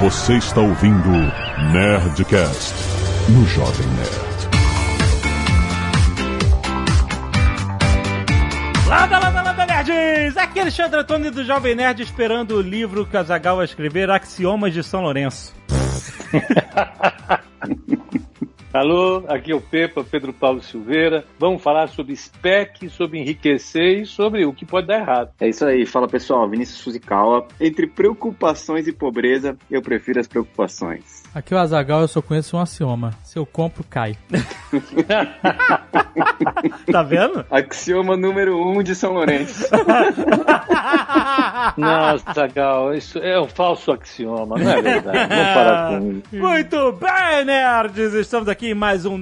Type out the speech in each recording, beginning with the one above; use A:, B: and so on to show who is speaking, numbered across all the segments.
A: Você está ouvindo Nerdcast no Jovem Nerd.
B: Landa, landa, landa, nerds! Aqui é Alexandre Antônio do Jovem Nerd esperando o livro que Azagal vai escrever, Axiomas de São Lourenço.
C: Alô, aqui é o Pepa, Pedro Paulo Silveira. Vamos falar sobre spec, sobre enriquecer e sobre o que pode dar errado.
D: É isso aí, fala pessoal, Vinícius Fuzikawa. Entre preocupações e pobreza, eu prefiro as preocupações.
E: Aqui é o Azagal, eu só conheço um axioma. Se eu compro, cai.
B: tá vendo?
D: Axioma número um de São Lourenço.
C: Nossa, Azagal, isso é um falso axioma, não é verdade? Vamos parar com isso.
B: Muito bem, nerds! Estamos aqui em mais um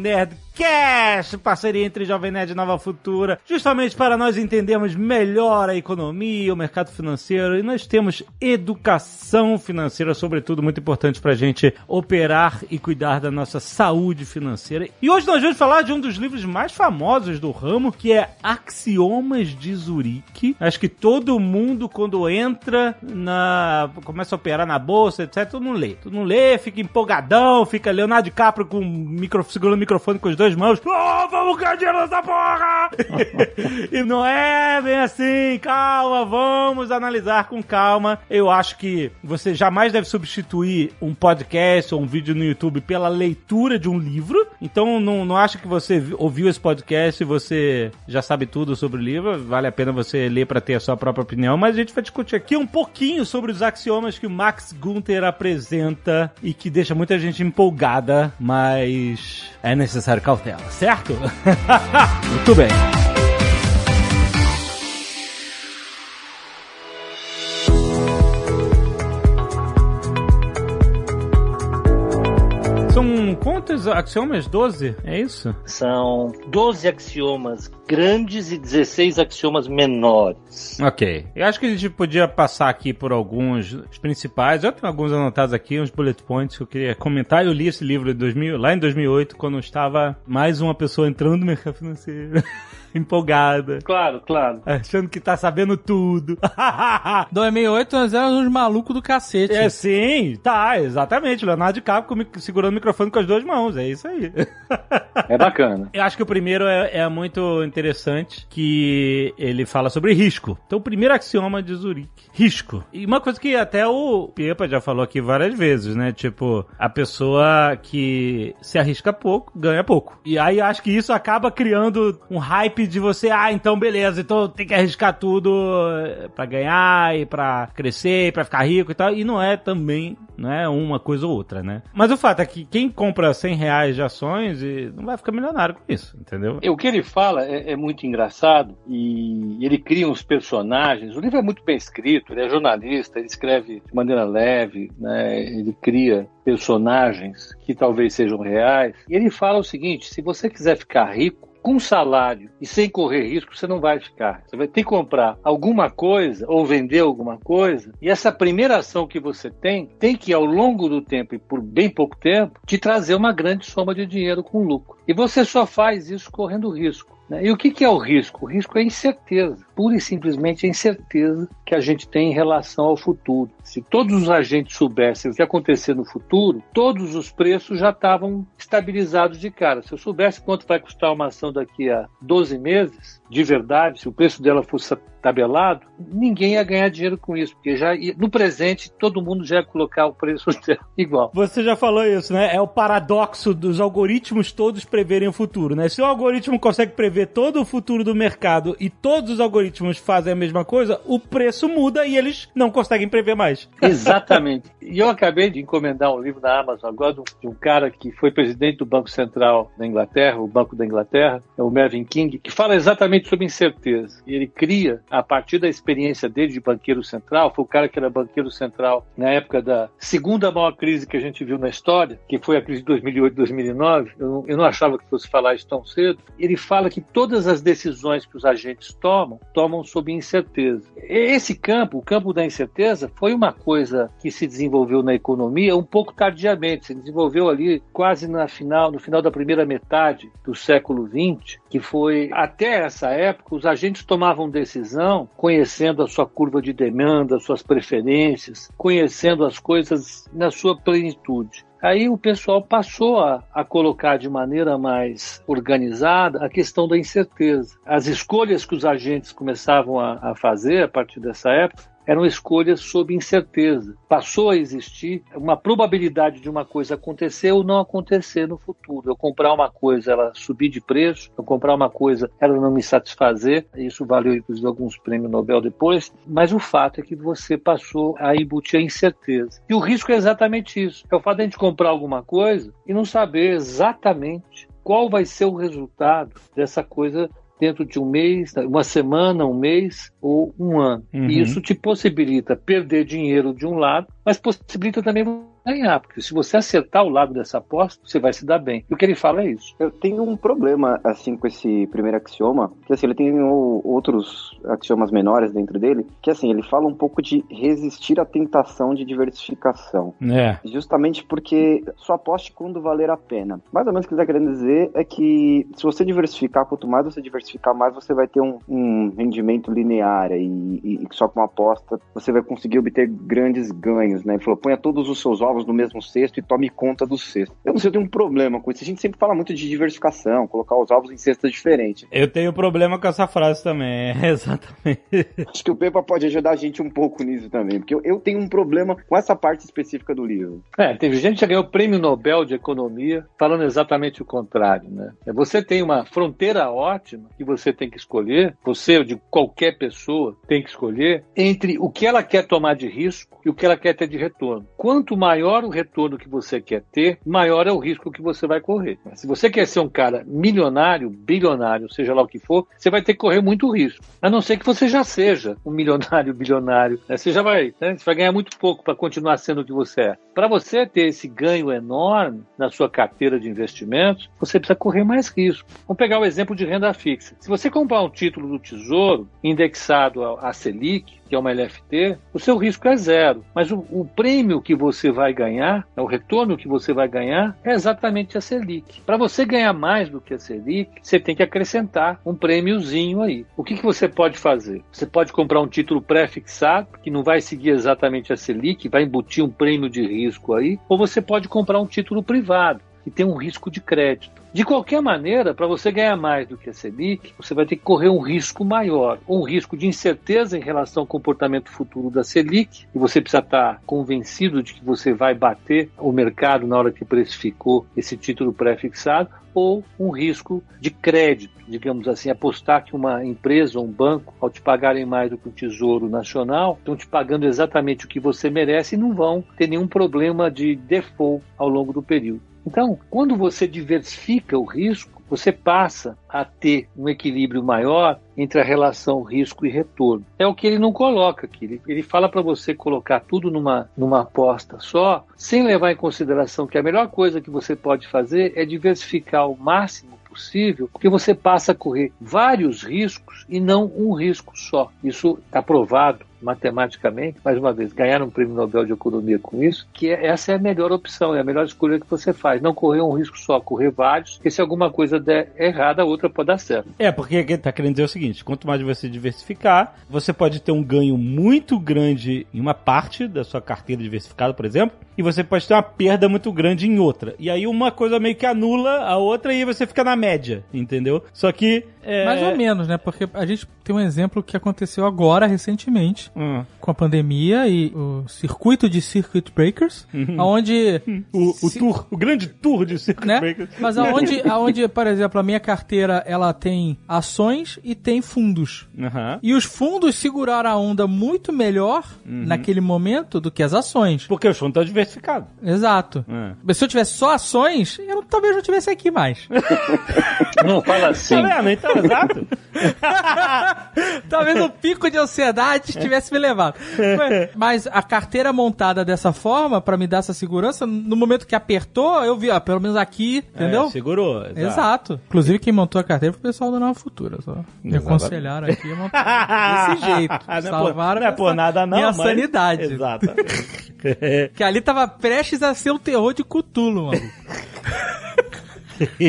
B: Nerdcast, parceria entre Jovem Nerd e Nova Futura, justamente para nós entendermos melhor a economia, o mercado financeiro, e nós temos educação financeira, sobretudo, muito importante para a gente operar e cuidar da nossa saúde financeira. E hoje nós vamos falar de um dos livros mais famosos do ramo, que é Axiomas de Zurique. Acho que todo mundo, quando entra na. começa a operar na bolsa, etc., todo mundo lê. Todo mundo lê, fica empolgadão, fica Leonardo DiCaprio com micro, segurando o microfone com as mãos. Oh, vamos ganhar dinheiro nessa porra! e não é bem assim, calma, vamos analisar com calma. Eu acho que você jamais deve substituir um podcast ou um vídeo no YouTube pela leitura de um livro. Então não, não acho que você ouviu esse podcast e você já sabe tudo sobre o livro. Vale a pena você ler para ter a sua própria opinião. Mas a gente vai discutir aqui um pouquinho sobre os axiomas que o Max Gunther apresenta e que deixa muita gente empolgada, mas é necessário cautela, certo? Muito bem. Quantos axiomas? 12? É isso?
C: São 12 axiomas grandes e 16 axiomas menores.
B: Ok. Eu acho que a gente podia passar aqui por alguns os principais. Eu tenho alguns anotados aqui, uns bullet points que eu queria comentar. Eu li esse livro 2000, lá em 2008, quando estava mais uma pessoa entrando no mercado financeiro. Empolgada.
C: Claro, claro.
B: Achando que tá sabendo tudo.
E: 268 nós éramos uns malucos do cacete.
B: É sim, tá, exatamente. Leonardo DiCaprio segurando o microfone com as duas mãos, é isso aí.
C: É bacana.
B: Eu acho que o primeiro é, é, muito interessante, que ele fala sobre risco. Então, o primeiro axioma de Zurique, risco. E uma coisa que até o Pepa já falou aqui várias vezes, né? Tipo, a pessoa que se arrisca pouco, ganha pouco. E aí acho que isso acaba criando um hype de você, ah, então beleza, então tem que arriscar tudo para ganhar e para crescer, para ficar rico e tal. E não é também, não é uma coisa ou outra, né? Mas o fato é que quem compra 100 reais de ações não vai ficar milionário com isso, entendeu?
C: O que ele fala é, é, muito engraçado e ele cria uns personagens. O livro é muito bem escrito, ele é jornalista, ele escreve de maneira leve, né? ele cria personagens que talvez sejam reais. E ele fala o seguinte: se você quiser ficar rico, com salário e sem correr risco, você não vai ficar. Você vai ter que comprar alguma coisa ou vender alguma coisa. E essa primeira ação que você tem, tem que, ao longo do tempo e por bem pouco tempo, te trazer uma grande soma de dinheiro com lucro. E você só faz isso correndo risco. Né? E o que é o risco? O risco é a incerteza, pura e simplesmente a incerteza que a gente tem em relação ao futuro. Se todos os agentes soubessem o que ia acontecer no futuro, todos os preços já estavam estabilizados de cara. Se eu soubesse quanto vai custar uma ação daqui a 12 meses, de verdade, se o preço dela fosse tabelado, ninguém ia ganhar dinheiro com isso, porque já no presente todo mundo já ia colocar o preço igual.
B: Você já falou isso, né? É o paradoxo dos algoritmos todos preverem o futuro, né? Se o algoritmo consegue prever todo o futuro do mercado e todos os algoritmos fazem a mesma coisa, o preço muda e eles não conseguem prever mais.
C: Exatamente. E eu acabei de encomendar um livro na Amazon agora de um cara que foi presidente do Banco Central da Inglaterra, o Banco da Inglaterra, é o Mervyn King, que fala exatamente sobre incerteza. E ele cria a partir da experiência dele de banqueiro central, foi o cara que era banqueiro central na época da segunda maior crise que a gente viu na história, que foi a crise de 2008, 2009. Eu eu não achava que fosse falar isso tão cedo. Ele fala que todas as decisões que os agentes tomam, tomam sob incerteza. Esse campo, o campo da incerteza, foi uma coisa que se desenvolveu na economia um pouco tardiamente. Se desenvolveu ali quase na final, no final da primeira metade do século XX, que foi até essa época os agentes tomavam decisão conhecendo a sua curva de demanda, suas preferências, conhecendo as coisas na sua plenitude. Aí o pessoal passou a, a, colocar de maneira mais organizada a questão da incerteza. As escolhas que os agentes começavam a, a fazer a partir dessa época eram escolhas sob incerteza. Passou a existir uma probabilidade de uma coisa acontecer ou não acontecer no futuro. Eu comprar uma coisa, ela subir de preço, eu comprar uma coisa, ela não me satisfazer. Isso valeu, inclusive, alguns prêmios Nobel depois. Mas o fato é que você passou a embutir a incerteza. E o risco é exatamente isso: é o fato de a gente comprar alguma coisa e não saber exatamente qual vai ser o resultado dessa coisa dentro de um mês, uma semana, um mês ou um ano. Uhum. E isso te possibilita perder dinheiro de um lado, mas possibilita também ganhar, porque se você acertar o lado dessa aposta, você vai se dar bem. E o que ele fala é isso.
D: Eu tenho um problema, assim, com esse primeiro axioma, que, assim, ele tem o, outros axiomas menores dentro dele, que, assim, ele fala um pouco de resistir à tentação de diversificação.
B: É.
D: Justamente porque só aposte quando valer a pena. Mais ou menos o que ele está querendo dizer é que se você diversificar, quanto mais você diversificar, mais você vai ter um, um rendimento linear e, e, e só com uma aposta você vai conseguir obter grandes ganhos, né? Ele falou, ponha todos os seus ovos no mesmo cesto e tome conta do cesto. Eu não sei, eu tenho um problema com isso. A gente sempre fala muito de diversificação, colocar os ovos em cestas diferentes.
B: Eu tenho problema com essa frase também, exatamente.
D: Acho que o Pepa pode ajudar a gente um pouco nisso também, porque eu, eu tenho um problema com essa parte específica do livro.
C: É, teve gente que já ganhou o prêmio Nobel de Economia falando exatamente o contrário, né? É, você tem uma fronteira ótima que você tem que escolher, você ou de qualquer pessoa tem que escolher entre o que ela quer tomar de risco e o que ela quer ter de retorno. Quanto maior o retorno que você quer ter, maior é o risco que você vai correr. Se você quer ser um cara milionário, bilionário, seja lá o que for, você vai ter que correr muito risco. A não ser que você já seja um milionário, bilionário. Né? Você já vai, né? você vai ganhar muito pouco para continuar sendo o que você é. Para você ter esse ganho enorme na sua carteira de investimentos, você precisa correr mais risco. Vamos pegar o exemplo de renda fixa. Se você comprar um título do Tesouro indexado à Selic, que é uma LFT, o seu risco é zero. Mas o, o, prêmio que você vai ganhar, o retorno que você vai ganhar, é exatamente a Selic. Para você ganhar mais do que a Selic, você tem que acrescentar um prêmiozinho aí. O que, que você pode fazer? Você pode comprar um título pré-fixado, que não vai seguir exatamente a Selic, vai embutir um prêmio de risco aí, ou você pode comprar um título privado que tem um risco de crédito. De qualquer maneira, para você ganhar mais do que a Selic, você vai ter que correr um risco maior, um risco de incerteza em relação ao comportamento futuro da Selic, e você precisa estar convencido de que você vai bater o mercado na hora que precificou esse título pré-fixado, ou um risco de crédito, digamos assim, apostar que uma empresa ou um banco, ao te pagarem mais do que o Tesouro Nacional, estão te pagando exatamente o que você merece e não vão ter nenhum problema de default ao longo do período. Então, quando você diversifica o risco, você passa a ter um equilíbrio maior entre a relação risco e retorno. É o que ele não coloca aqui. Ele, ele fala para você colocar tudo numa, numa aposta só, sem levar em consideração que a melhor coisa que você pode fazer é diversificar o máximo possível, porque você passa a correr vários riscos e não um risco só. Isso está provado matematicamente, mais uma vez, ganhar um prêmio Nobel de Economia com isso, que é, essa é a melhor opção, é a melhor escolha que você faz. Não correr um risco só, correr vários, porque se alguma coisa der errada, a outra pode dar certo.
B: É, porque está querendo dizer o seguinte: quanto mais você diversificar, você pode ter um ganho muito grande em uma parte da sua carteira diversificada, por exemplo, e você pode ter uma perda muito grande em outra. E aí uma coisa meio que anula a outra e você fica na média, entendeu? Só que.
E: É... Mais ou menos, né? Porque a gente tem um exemplo que aconteceu agora, recentemente hum. com a pandemia e o circuito de Circuit Breakers, uhum. onde...
B: O, o se... tour, o grande tour de Circuit né? Breakers.
E: Mas aonde, aonde, por exemplo, a minha carteira, ela tem ações e tem fundos.
B: Uhum.
E: E os fundos seguraram a onda muito melhor uhum. naquele momento do que as ações.
B: Porque os fundos estão diversificados.
E: Exato. É. Se eu tivesse só ações, eu talvez não tivesse aqui mais.
C: não fala assim.
B: Tá vendo? Então, exato.
E: talvez o pico de ansiedade tivesse tivesse me levado. Mas a carteira montada dessa forma, para me dar essa segurança, no momento que apertou, eu vi, ó, pelo menos aqui, entendeu? É,
B: segurou.
E: Exato. exato. Inclusive, quem montou a carteira foi o pessoal da Nova Futura. Só me aconselharam aqui a montar desse jeito.
B: Ah, não Salvaram não é por nada não, minha
E: mas... sanidade.
B: Exato.
E: que ali tava prestes a ser o terror de Cutulo, mano.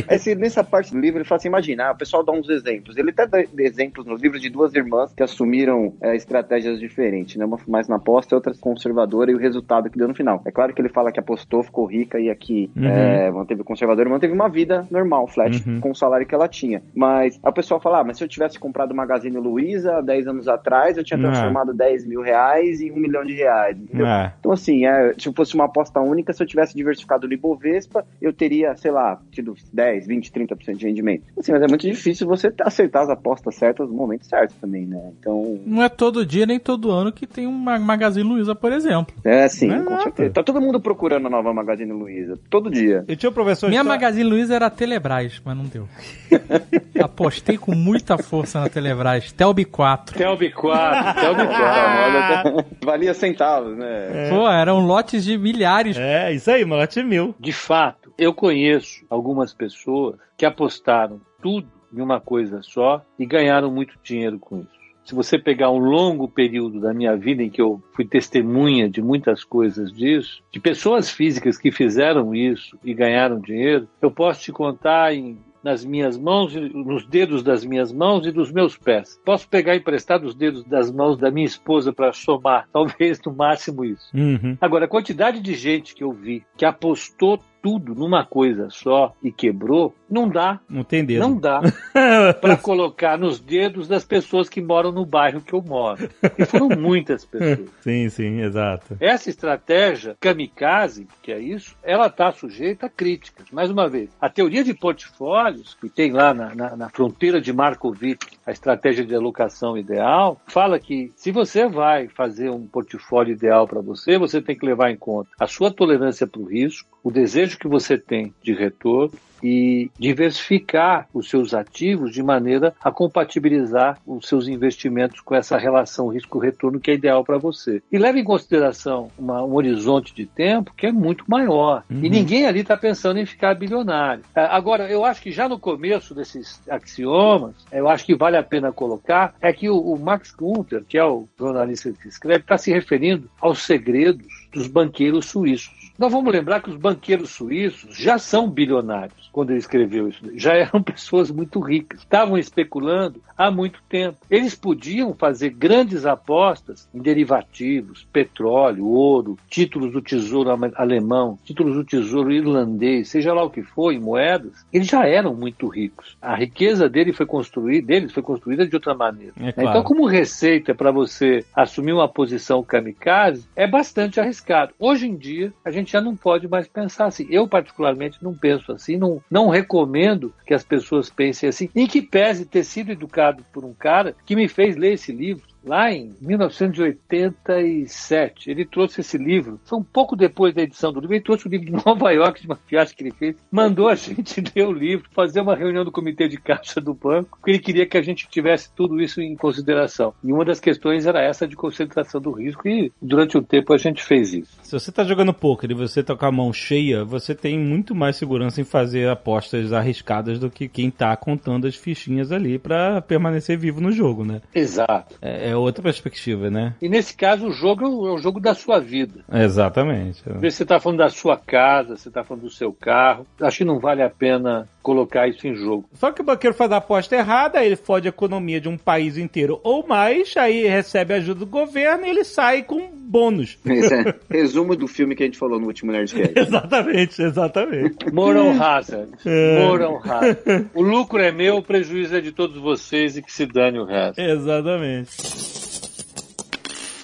D: Esse, nessa parte do livro, ele fala assim: imagina, o pessoal dá uns exemplos. Ele até dá exemplos nos livros de duas irmãs que assumiram é, estratégias diferentes, né? Uma mais na aposta e outra conservadora, e o resultado que deu no final. É claro que ele fala que apostou, ficou rica e aqui uhum. é, manteve conservadora, manteve uma vida normal, flat, uhum. com o salário que ela tinha. Mas a pessoa fala: ah, mas se eu tivesse comprado o Magazine Luiza 10 anos atrás, eu tinha transformado 10 mil reais em um milhão de reais. É. Então, assim, é, se fosse uma aposta única, se eu tivesse diversificado o Libovespa, eu teria, sei lá, tido 10, 20, 30% de rendimento. Assim, mas é muito difícil você acertar as apostas certas no momento certo também, né? Então.
E: Não é todo dia nem todo ano que tem uma Magazine Luiza, por exemplo.
D: É, sim, é com nada. certeza. Tá todo mundo procurando a nova Magazine Luiza. Todo dia.
E: Eu tinha um professor Minha Magazine Luiza era a Telebrás, mas não deu. Apostei com muita força na Telebrás. Telb 4.
C: Telb 4, Telb 4. Valia centavos, né?
E: É. Pô, eram lotes de milhares.
B: É, isso aí, um lote mil.
C: De fato, eu conheço algumas pessoas que apostaram tudo em uma coisa só e ganharam muito dinheiro com isso. Se você pegar um longo período da minha vida em que eu fui testemunha de muitas coisas disso, de pessoas físicas que fizeram isso e ganharam dinheiro, eu posso te contar em nas minhas mãos, nos dedos das minhas mãos e dos meus pés. Posso pegar emprestado os dedos das mãos da minha esposa para somar, talvez no máximo isso. Uhum. Agora, a quantidade de gente que eu vi que apostou tudo numa coisa só e quebrou, não dá.
B: Não tem dedo.
C: Não dá para colocar nos dedos das pessoas que moram no bairro que eu moro. E foram muitas pessoas.
B: Sim, sim, exato.
C: Essa estratégia kamikaze, que é isso, ela está sujeita a críticas. Mais uma vez, a teoria de portfólios, que tem lá na, na, na fronteira de Markovic, a estratégia de alocação ideal, fala que se você vai fazer um portfólio ideal para você, você tem que levar em conta a sua tolerância para o risco, o desejo que você tem de retorno e diversificar os seus ativos de maneira a compatibilizar os seus investimentos com essa relação risco-retorno que é ideal para você. E leve em consideração uma, um horizonte de tempo que é muito maior. Uhum. E ninguém ali está pensando em ficar bilionário. É, agora, eu acho que já no começo desses axiomas, eu acho que vale a pena colocar é que o, o Max Gunther, que é o jornalista que escreve, está se referindo aos segredos dos banqueiros suíços. Nós vamos lembrar que os banqueiros suíços já são bilionários quando ele escreveu isso. Já eram pessoas muito ricas, estavam especulando há muito tempo. Eles podiam fazer grandes apostas em derivativos, petróleo, ouro, títulos do tesouro alemão, títulos do tesouro irlandês, seja lá o que for, em moedas. Eles já eram muito ricos. A riqueza dele foi construída, deles foi construída de outra maneira. É claro. Então, como receita para você assumir uma posição kamikaze, é bastante arriscado. Hoje em dia, a gente já não pode mais pensar assim. Eu, particularmente, não penso assim, não, não recomendo que as pessoas pensem assim, em que pese ter sido educado por um cara que me fez ler esse livro lá em 1987. Ele trouxe esse livro, foi um pouco depois da edição do livro, ele trouxe o livro de Nova York, de uma viagem que ele fez, mandou a gente ler o livro, fazer uma reunião do comitê de caixa do banco, porque ele queria que a gente tivesse tudo isso em consideração. E uma das questões era essa de concentração do risco, e durante um tempo a gente fez isso.
B: Se você está jogando poker e você está com a mão cheia, você tem muito mais segurança em fazer apostas arriscadas do que quem está contando as fichinhas ali para permanecer vivo no jogo, né?
C: Exato.
B: É, é outra perspectiva, né?
C: E nesse caso, o jogo é o jogo da sua vida.
B: Exatamente.
C: Você está falando da sua casa, você está falando do seu carro. Acho que não vale a pena colocar isso em jogo.
B: Só que o banqueiro faz a aposta errada, ele fode a economia de um país inteiro ou mais, aí recebe ajuda do governo e ele sai com bônus.
D: É. Resumo do filme que a gente falou no último Nerdcast.
B: exatamente, exatamente.
C: Moral hazard. É. Moral hazard. O lucro é meu, o prejuízo é de todos vocês e que se dane o resto.
B: Exatamente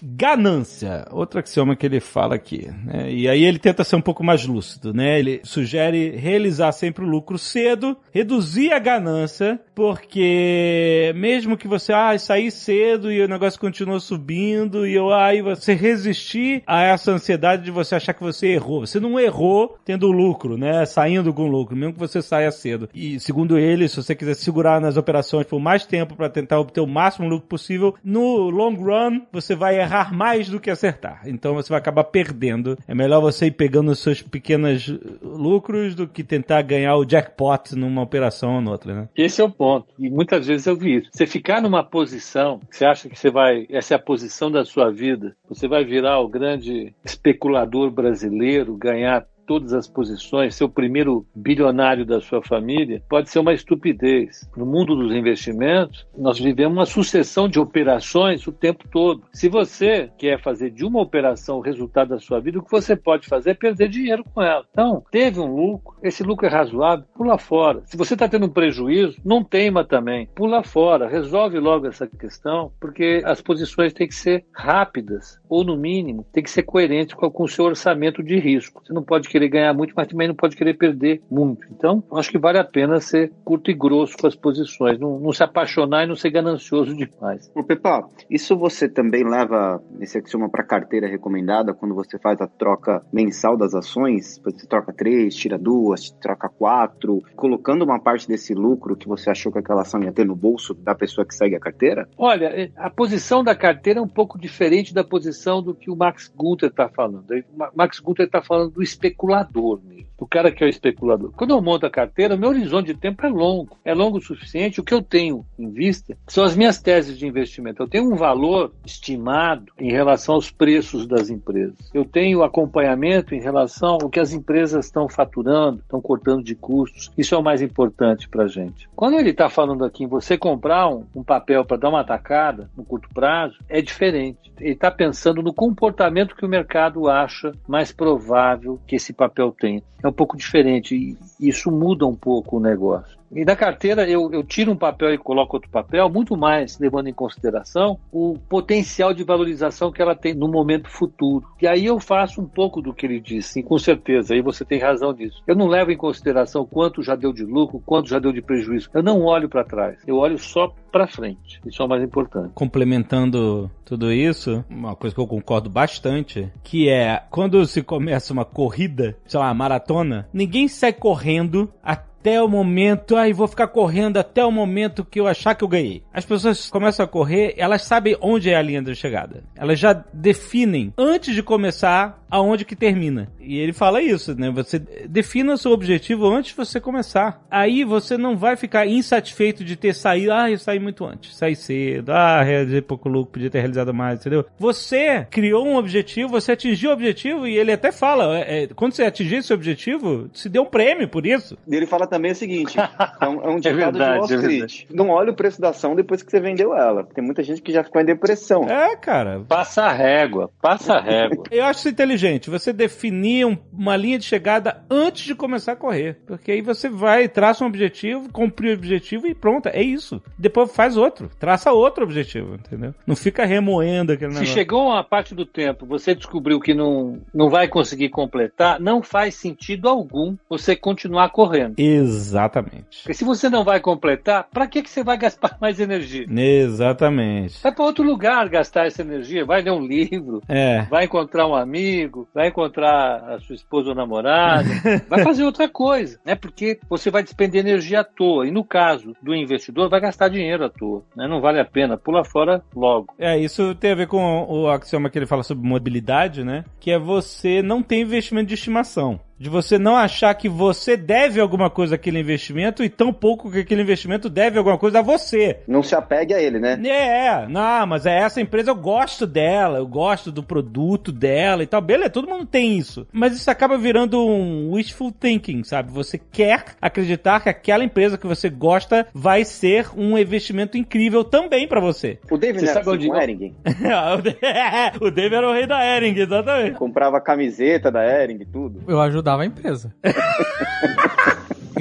B: ganância, outro axioma que ele fala aqui. Né? E aí ele tenta ser um pouco mais lúcido, né? Ele sugere realizar sempre o lucro cedo, reduzir a ganância, porque mesmo que você ah, sair cedo e o negócio continua subindo e eu aí ah, você resistir a essa ansiedade de você achar que você errou. Você não errou tendo lucro, né? Saindo com lucro, mesmo que você saia cedo. E segundo ele, se você quiser segurar nas operações por mais tempo para tentar obter o máximo lucro possível, no long run você vai errar errar mais do que acertar. Então você vai acabar perdendo. É melhor você ir pegando os seus pequenos lucros do que tentar ganhar o jackpot numa operação ou noutra, né?
C: Esse é o ponto. E muitas vezes eu vi isso. Você ficar numa posição, você acha que você vai, essa é a posição da sua vida, você vai virar o grande especulador brasileiro, ganhar todas as posições, ser o primeiro bilionário da sua família, pode ser uma estupidez. No mundo dos investimentos, nós vivemos uma sucessão de operações o tempo todo. Se você quer fazer de uma operação o resultado da sua vida, o que você pode fazer é perder dinheiro com ela. Então, teve um lucro, esse lucro é razoável, pula fora. Se você está tendo um prejuízo, não teima também, pula fora, resolve logo essa questão, porque as posições têm que ser rápidas, ou no mínimo, tem que ser coerentes com, com o seu orçamento de risco. Você não pode querer ganhar muito, mas também não pode querer perder muito. Então, acho que vale a pena ser curto e grosso com as posições, não, não se apaixonar e não ser ganancioso demais.
D: Ô, Pepa, isso você também leva esse axioma para carteira recomendada quando você faz a troca mensal das ações? Você troca três, tira duas, troca quatro, colocando uma parte desse lucro que você achou que aquela ação ia ter no bolso da pessoa que segue a carteira?
C: Olha, é, a posição da carteira é um pouco diferente da posição do que o Max Gunther está falando. O Max Gunther está falando do especulador mesmo, do cara que é o especulador. Quando eu monto a carteira, meu horizonte de tempo é longo. É longo o suficiente. O que eu tenho em vista são as minhas teses de investimento. Eu tenho um valor estimado em relação aos preços das empresas. Eu tenho acompanhamento em relação ao que as empresas estão faturando, estão cortando de custos. Isso é o mais importante para a gente. Quando ele está falando aqui em você comprar um, um papel para dar uma atacada no curto prazo, é diferente. Ele está pensando no comportamento que o mercado acha mais provável que esse papel tenha. É um pouco diferente e isso muda um pouco o negócio. E da carteira eu, eu tiro um papel e coloco outro papel, muito mais levando em consideração o potencial de valorização que ela tem no momento futuro. E aí eu faço um pouco do que ele disse, com certeza, aí você tem razão nisso. Eu não levo em consideração quanto já deu de lucro, quanto já deu de prejuízo. Eu não olho para trás, eu olho só para frente. Isso é o mais importante.
B: Complementando tudo isso, uma coisa que eu concordo bastante, que é quando se começa uma corrida, sei lá, maratona, ninguém sai correndo até até o momento, aí vou ficar correndo até o momento que eu achar que eu ganhei. As pessoas começam a correr, elas sabem onde é a linha de chegada. Elas já definem antes de começar aonde que termina. E ele fala isso, né? Você defina o seu objetivo antes de você começar. Aí você não vai ficar insatisfeito de ter saído, ah, eu saí muito antes, saí cedo, ah, realizei pouco lucro, podia ter realizado mais, entendeu? Você criou um objetivo, você atingiu o objetivo e ele até fala, é, é, quando você atingir esse objetivo, se deu um prêmio por isso.
D: E ele fala também o seguinte: é um, é um ditado verdade, de Wall Street. não olha o preço da ação depois que você vendeu ela. Tem muita gente que já ficou em depressão.
B: É, cara.
C: Passa a régua, passa a régua.
B: Eu acho isso inteligente. Você definir um, uma linha de chegada antes de começar a correr. Porque aí você vai, traça um objetivo, cumprir o objetivo e pronto. É isso. Depois faz outro. Traça outro objetivo, entendeu? Não fica remoendo aquele
C: Se
B: negócio.
C: chegou uma parte do tempo, você descobriu que não, não vai conseguir completar, não faz sentido algum você continuar correndo.
B: Exatamente.
C: Porque se você não vai completar, para que, que você vai gastar mais energia?
B: Exatamente.
C: Vai para outro lugar gastar essa energia. Vai ler um livro,
B: É.
C: vai encontrar um amigo, vai encontrar a sua esposa ou namorada, vai fazer outra coisa, né? Porque você vai despender energia à toa. E no caso do investidor, vai gastar dinheiro à toa, né? Não vale a pena, pula fora logo.
B: É, isso tem a ver com o axioma que ele fala sobre mobilidade, né? Que é você não ter investimento de estimação. De você não achar que você deve alguma coisa àquele investimento e tão pouco que aquele investimento deve alguma coisa a você.
D: Não se apegue a ele, né?
B: É, não, mas é essa empresa, eu gosto dela, eu gosto do produto dela e tal. Beleza, todo mundo tem isso. Mas isso acaba virando um wishful thinking, sabe? Você quer acreditar que aquela empresa que você gosta vai ser um investimento incrível também pra você.
D: O David
C: Você sabe
D: assim
C: onde-
D: com Ering.
B: o Dave era o rei da Ering, exatamente.
D: Comprava a camiseta da Ering e tudo.
E: Eu ajudava a empresa.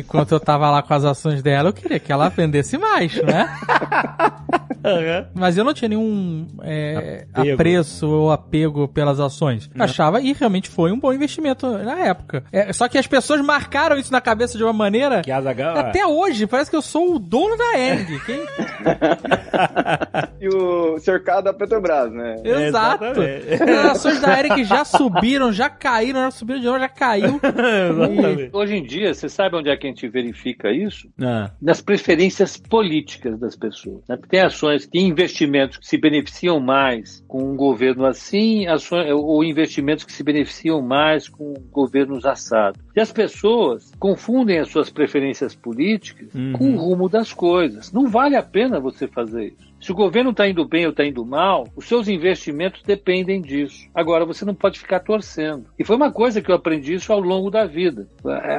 E: Enquanto eu tava lá com as ações dela, eu queria que ela vendesse mais, né? Mas eu não tinha nenhum é,
B: Apego.
E: apreço ou apego pelas ações. Achava e realmente foi um bom investimento na época. É, só que as pessoas marcaram isso na cabeça de uma maneira.
B: Que Azaghal-
E: Até hoje, parece que eu sou o dono da Eng. Quem...
D: E o cercado da Petrobras, né?
E: Exato. As ações da Ering já subiram, já caíram, já subiram de novo, já caiu.
B: Exatamente.
C: Hoje em dia, você sabe onde é que a gente verifica isso?
B: Ah,
C: nas preferências políticas das pessoas. né? Tem ações, tem investimentos que se beneficiam mais com um governo assim, ações, ou investimentos que se beneficiam mais com governos assados. E as pessoas confundem as suas preferências políticas
B: Uhum.
C: com o rumo das coisas. Não vale a pena você fazer isso. Se o governo está indo bem ou está indo mal, os seus investimentos dependem disso. Agora, você não pode ficar torcendo. E foi uma coisa que eu aprendi isso ao longo da vida.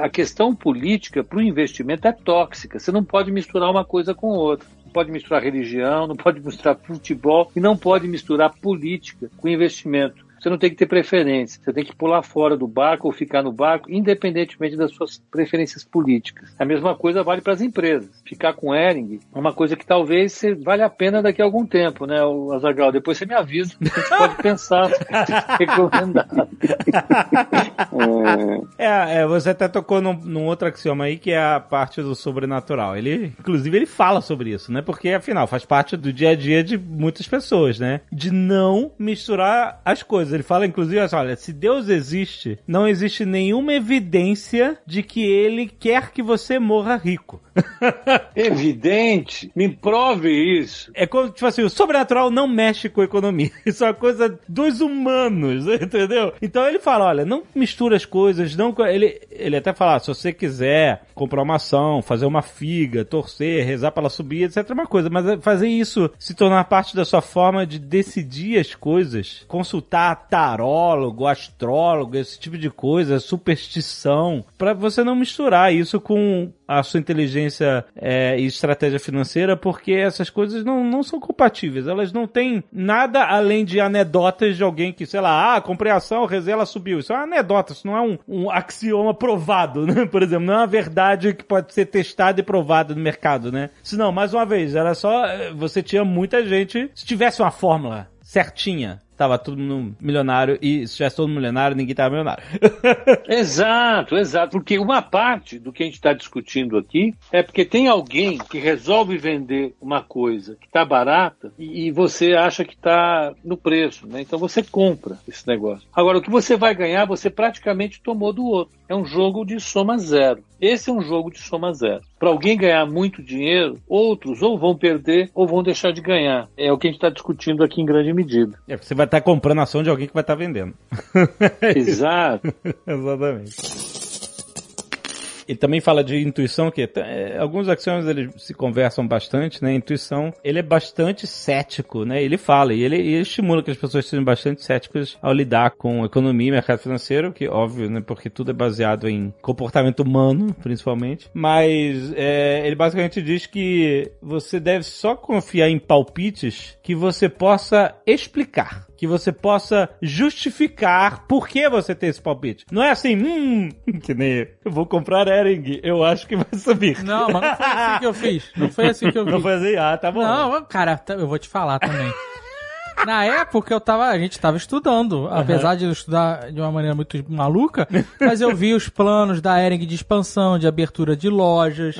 C: A questão política para o investimento é tóxica. Você não pode misturar uma coisa com outra pode misturar religião, não pode misturar futebol e não pode misturar política com investimento. Você não tem que ter preferência. Você tem que pular fora do barco ou ficar no barco, independentemente das suas preferências políticas. A mesma coisa vale para as empresas. Ficar com Ering é uma coisa que talvez vale a pena daqui a algum tempo, né, Azagal? Depois você me avisa, você pode pensar,
B: é, é, você até tocou num, num, outro axioma aí que é a parte do sobrenatural. Ele, inclusive, ele fala sobre isso, né? Porque afinal faz parte do dia a dia de muitas pessoas, né? De não misturar as coisas ele fala, inclusive, assim, olha, se Deus existe, não existe nenhuma evidência de que ele quer que você morra rico.
C: Evidente. Me prove isso.
B: É como, tipo assim, o sobrenatural não mexe com a economia. Isso é uma coisa dos humanos, entendeu? Então ele fala, olha, não mistura as coisas, não... Ele, ele até fala, se você quiser comprar uma ação, fazer uma figa, torcer, rezar para ela subir, etc, é uma coisa, mas fazer isso se tornar parte da sua forma de decidir as coisas, consultar tarólogo, astrólogo, esse tipo de coisa, superstição, para você não misturar isso com a sua inteligência é, e estratégia financeira, porque essas coisas não, não são compatíveis. Elas não têm nada além de anedotas de alguém que, sei lá, ah, comprei ação, rezei, ela subiu. Isso é uma anedota, isso não é um, um axioma provado, né? Por exemplo, não é uma verdade que pode ser testada e provada no mercado, né? Senão, mais uma vez, era só. Eh, você tinha muita gente. Se tivesse uma fórmula certinha tava todo mundo milionário e se tivesse todo mundo milionário, ninguém tava milionário.
C: exato, exato. Porque uma parte do que a gente está discutindo aqui é porque tem alguém que resolve vender uma coisa que está barata e, e, você acha que está no preço, né? Então você compra esse negócio. Agora, o que você vai ganhar, você praticamente tomou do outro. É um jogo de soma zero. Esse é um jogo de soma zero. Para alguém ganhar muito dinheiro, outros ou vão perder ou vão deixar de ganhar. É o que a gente está discutindo aqui em grande medida.
B: É, você vai estar tá comprando ação de alguém que vai estar tá vendendo.
C: Exato.
B: Exatamente. Ele também fala de intuição, que é, alguns axiomas eles se conversam bastante, né? Intuição, ele é bastante cético, né? Ele fala e ele, ele estimula que as pessoas sejam bastante céticas ao lidar com economia e mercado financeiro, que óbvio, né? Porque tudo é baseado em comportamento humano, principalmente. Mas é, ele basicamente diz que você deve só confiar em palpites que você possa explicar que você possa justificar por que você tem esse palpite. Não é assim, hum, que nem eu vou comprar Ering, eu acho que vai subir.
E: Não, mas não foi assim que eu fiz. Não foi assim que eu fiz.
B: Não foi assim, ah, tá bom.
E: Não, cara, tá, eu vou te falar também. Na época eu tava, a gente tava estudando, apesar de eu estudar de uma maneira muito maluca, mas eu vi os planos da Ering de expansão, de abertura de lojas,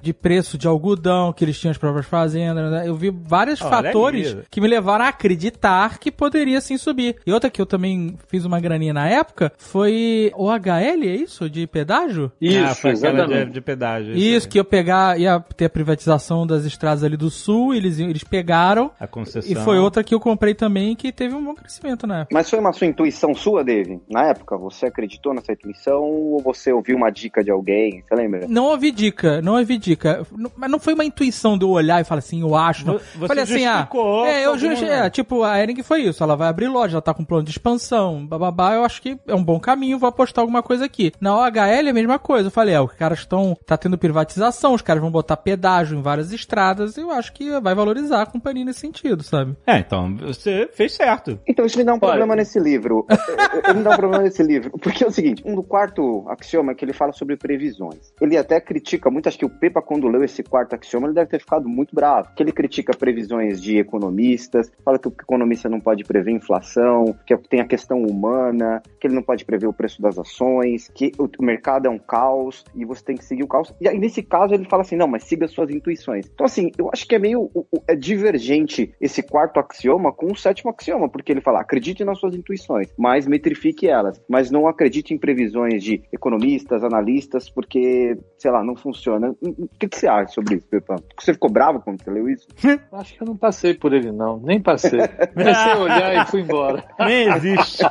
E: de preço de algodão que eles tinham as próprias fazendas. Né? Eu vi vários fatores que me levaram a acreditar que poderia sim subir. E outra que eu também fiz uma graninha na época foi o HL, é isso? De pedágio?
B: Isso, ah, foi de, de, pedágio.
E: Isso, isso que eu pegar, ia ter a privatização das estradas ali do sul, eles, eles pegaram.
B: A concessão.
E: E foi outra que eu comprei também que teve um bom crescimento na época.
D: Mas foi uma sua intuição sua, Dave? Na época, você acreditou nessa intuição ou você ouviu uma dica de alguém? Você lembra?
E: Não ouvi dica, não ouvi dica. Mas não foi uma intuição de eu olhar e falar assim, eu acho. Não.
B: Você Falei assim, ah,
E: é, eu just, é, tipo, a Ering foi isso, ela vai abrir loja, ela tá com plano de expansão, bababá, eu acho que é um bom caminho, vou apostar alguma coisa aqui. Na OHL é a mesma coisa, eu falei, é, os caras estão, tá tendo privatização, os caras vão botar pedágio em várias estradas, eu acho que vai valorizar a companhia nesse sentido, sabe?
B: É, então, você fez certo.
D: Então isso me dá um Olha. problema nesse livro. Ele me dá um problema nesse livro. Porque é o seguinte, um do quarto axioma é que ele fala sobre previsões. Ele até critica muito, acho que o Pepa, quando leu esse quarto axioma, ele deve ter ficado muito bravo. Que ele critica previsões de economistas, fala que o economista não pode prever inflação, que tem a questão humana, que ele não pode prever o preço das ações, que o mercado é um caos e você tem que seguir o caos. E aí, nesse caso, ele fala assim: não, mas siga suas intuições. Então, assim, eu acho que é meio é divergente esse quarto axioma axioma com o sétimo axioma, porque ele fala: acredite nas suas intuições, mas metrifique elas, mas não acredite em previsões de economistas, analistas, porque, sei lá, não funciona. O que, que você acha sobre isso, Pepão? Você ficou bravo quando você leu isso?
C: Acho que eu não passei por ele, não. Nem passei. Comecei a olhar e fui embora.
B: Nem existe.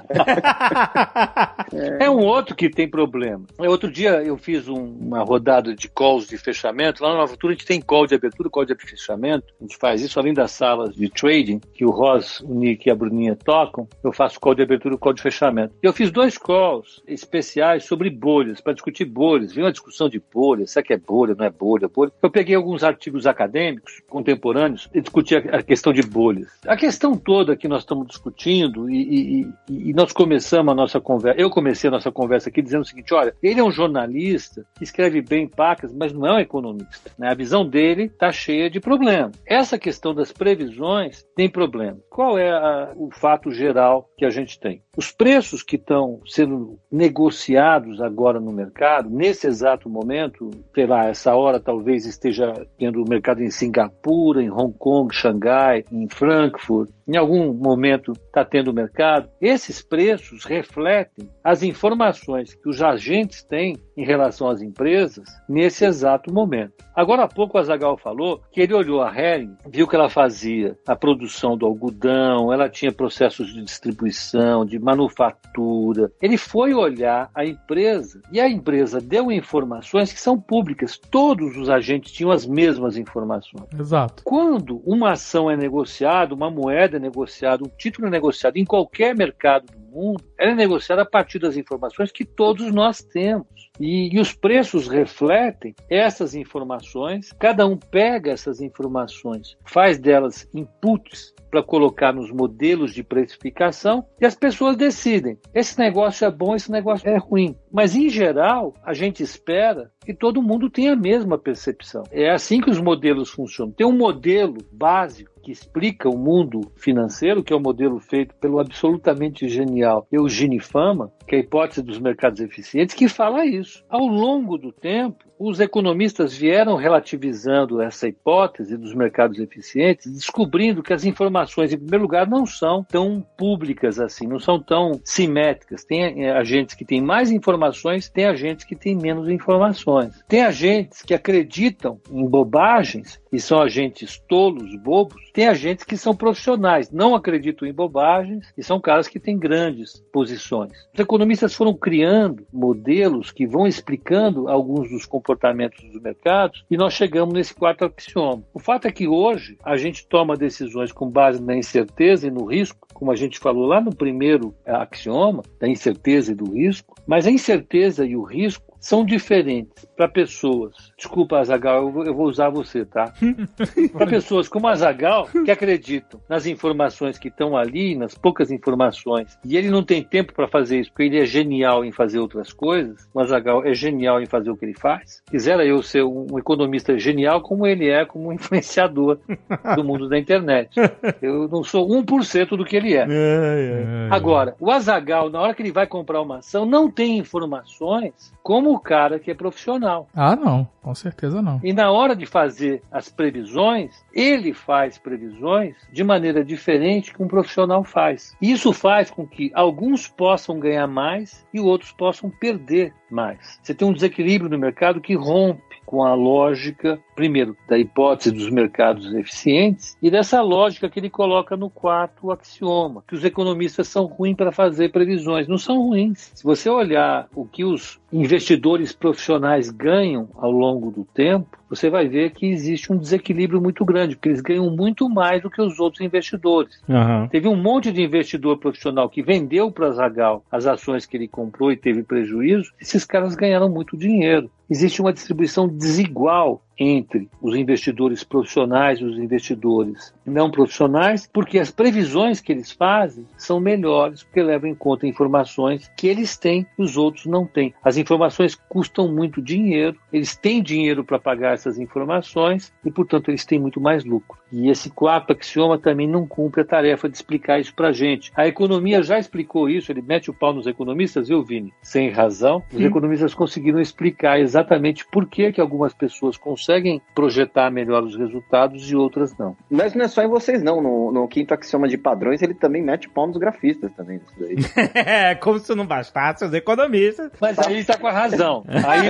C: É um outro que tem problema. Outro dia eu fiz um- uma rodada de calls de fechamento. Lá na Nova Futura a gente tem call de abertura, call de fechamento. A gente faz isso além das salas de trading, que o Ross, o Nick e a Bruninha tocam. Eu faço call de abertura e call de fechamento. Eu fiz dois calls especiais sobre bolhas, para discutir bolhas. Vi uma discussão de bolhas, será que é bolha, não é bolha, bolha. Eu peguei alguns artigos acadêmicos contemporâneos e discuti a questão de bolhas. A questão toda que nós estamos discutindo, e- e- e nós começamos a nossa conversa, eu comecei a nossa conversa aqui dizendo o seguinte: olha, ele é um jornalista que escreve bem pacas, mas não é um economista. né? A visão dele está cheia de problemas. Essa questão das previsões tem problema. Qual é a- o fato geral que a gente tem? Os preços que estão sendo negociados agora no mercado, nesse exato momento, sei lá, essa hora talvez esteja tendo o mercado em Singapura, em Hong Kong, Xangai, em Frankfurt, em algum momento está tendo mercado. Esses preços refletem as informações que os agentes têm em relação às empresas nesse exato momento. Agora há pouco o Azagal falou que ele olhou a Hering, viu que ela fazia a produção do algodão, ela tinha processos de distribuição, de manufatura. Ele foi olhar a empresa e a empresa deu informações que são públicas. Todos os agentes tinham as mesmas informações.
E: Exato.
C: Quando uma ação é negociada, uma moeda é negociada, um título é negociado em qualquer mercado do mundo, ela é negociada a partir das informações que todos nós temos. E, e os preços refletem essas informações, cada um pega essas informações, faz delas inputs para colocar nos modelos de precificação e as pessoas decidem. Esse negócio é bom, esse negócio é ruim. Mas, em geral, a gente espera que todo mundo tenha a mesma percepção. É assim que os modelos funcionam. Tem um modelo básico que explica o mundo financeiro, que é o modelo feito pelo absolutamente genial Eugene Fama, que é a hipótese dos mercados eficientes, que fala isso. Ao longo do tempo, os economistas vieram relativizando essa hipótese dos mercados eficientes, descobrindo que as informações, em primeiro lugar, não são tão públicas assim, não são tão simétricas. Tem eh, agentes que têm mais informações, tem agentes que têm menos informações. Tem agentes que acreditam em bobagens e são agentes tolos, bobos. Tem agentes que são profissionais, não acreditam em bobagens e são caras que têm grandes posições. Os economistas foram criando modelos que vão explicando alguns dos comportamentos dos mercados e nós chegamos nesse quarto axioma. O fato é que hoje a gente toma decisões com base na incerteza e no risco, como a gente falou lá no primeiro axioma, da incerteza e do risco, mas a incerteza e o risco são diferentes para pessoas. Desculpa, Azagal, eu vou, usar você, tá? para pessoas como Azagal que acreditam nas informações que estão ali, nas poucas informações, e ele não tem tempo para fazer isso, porque ele é genial em fazer outras coisas. O Azagal é genial em fazer o que ele faz. Quisera eu ser um economista genial como ele é, como um influenciador do mundo da internet. Eu não sou 1% do que ele é. Agora, o Azagal, na hora que ele vai comprar uma ação, não tem informações como o cara que é profissional.
E: Ah, não. Com certeza não.
C: E na hora de fazer as previsões, ele faz previsões de maneira diferente que um profissional faz. Isso faz com que alguns possam ganhar mais e outros possam perder mais. Você tem um desequilíbrio no mercado que rompe com a lógica, primeiro, da hipótese dos mercados eficientes e dessa lógica que ele coloca no quarto axioma, que os economistas são ruins para fazer previsões. Não são ruins. Se você olhar o que os investidores profissionais ganham ao longo do tempo, você vai ver que existe um desequilíbrio muito grande, porque eles ganham muito mais do que os outros investidores.
B: Uhum.
C: Teve um monte de investidor profissional que vendeu para Zagal as ações que ele comprou e teve prejuízo. Esses caras ganharam muito dinheiro. Existe uma distribuição desigual entre os investidores profissionais e os investidores não profissionais, porque as previsões que eles fazem são melhores, porque levam em conta informações que eles têm e os outros não têm. As informações custam muito dinheiro, eles têm dinheiro para pagar essas informações e, portanto, eles têm muito mais lucro. E esse quarto axioma também não cumpre a tarefa de explicar isso para a gente. A economia já explicou isso, ele mete o pau nos economistas, viu, Vini? Sem razão. Os economistas conseguiram explicar exatamente por que, que algumas pessoas conseguem projetar melhor os resultados e outras não.
D: Mas não é só em vocês, não. No, no quinto axioma de padrões, ele também mete pau nos grafistas também. Isso daí.
B: É, como se não bastasse os economistas.
C: Mas aí está com a razão. Aí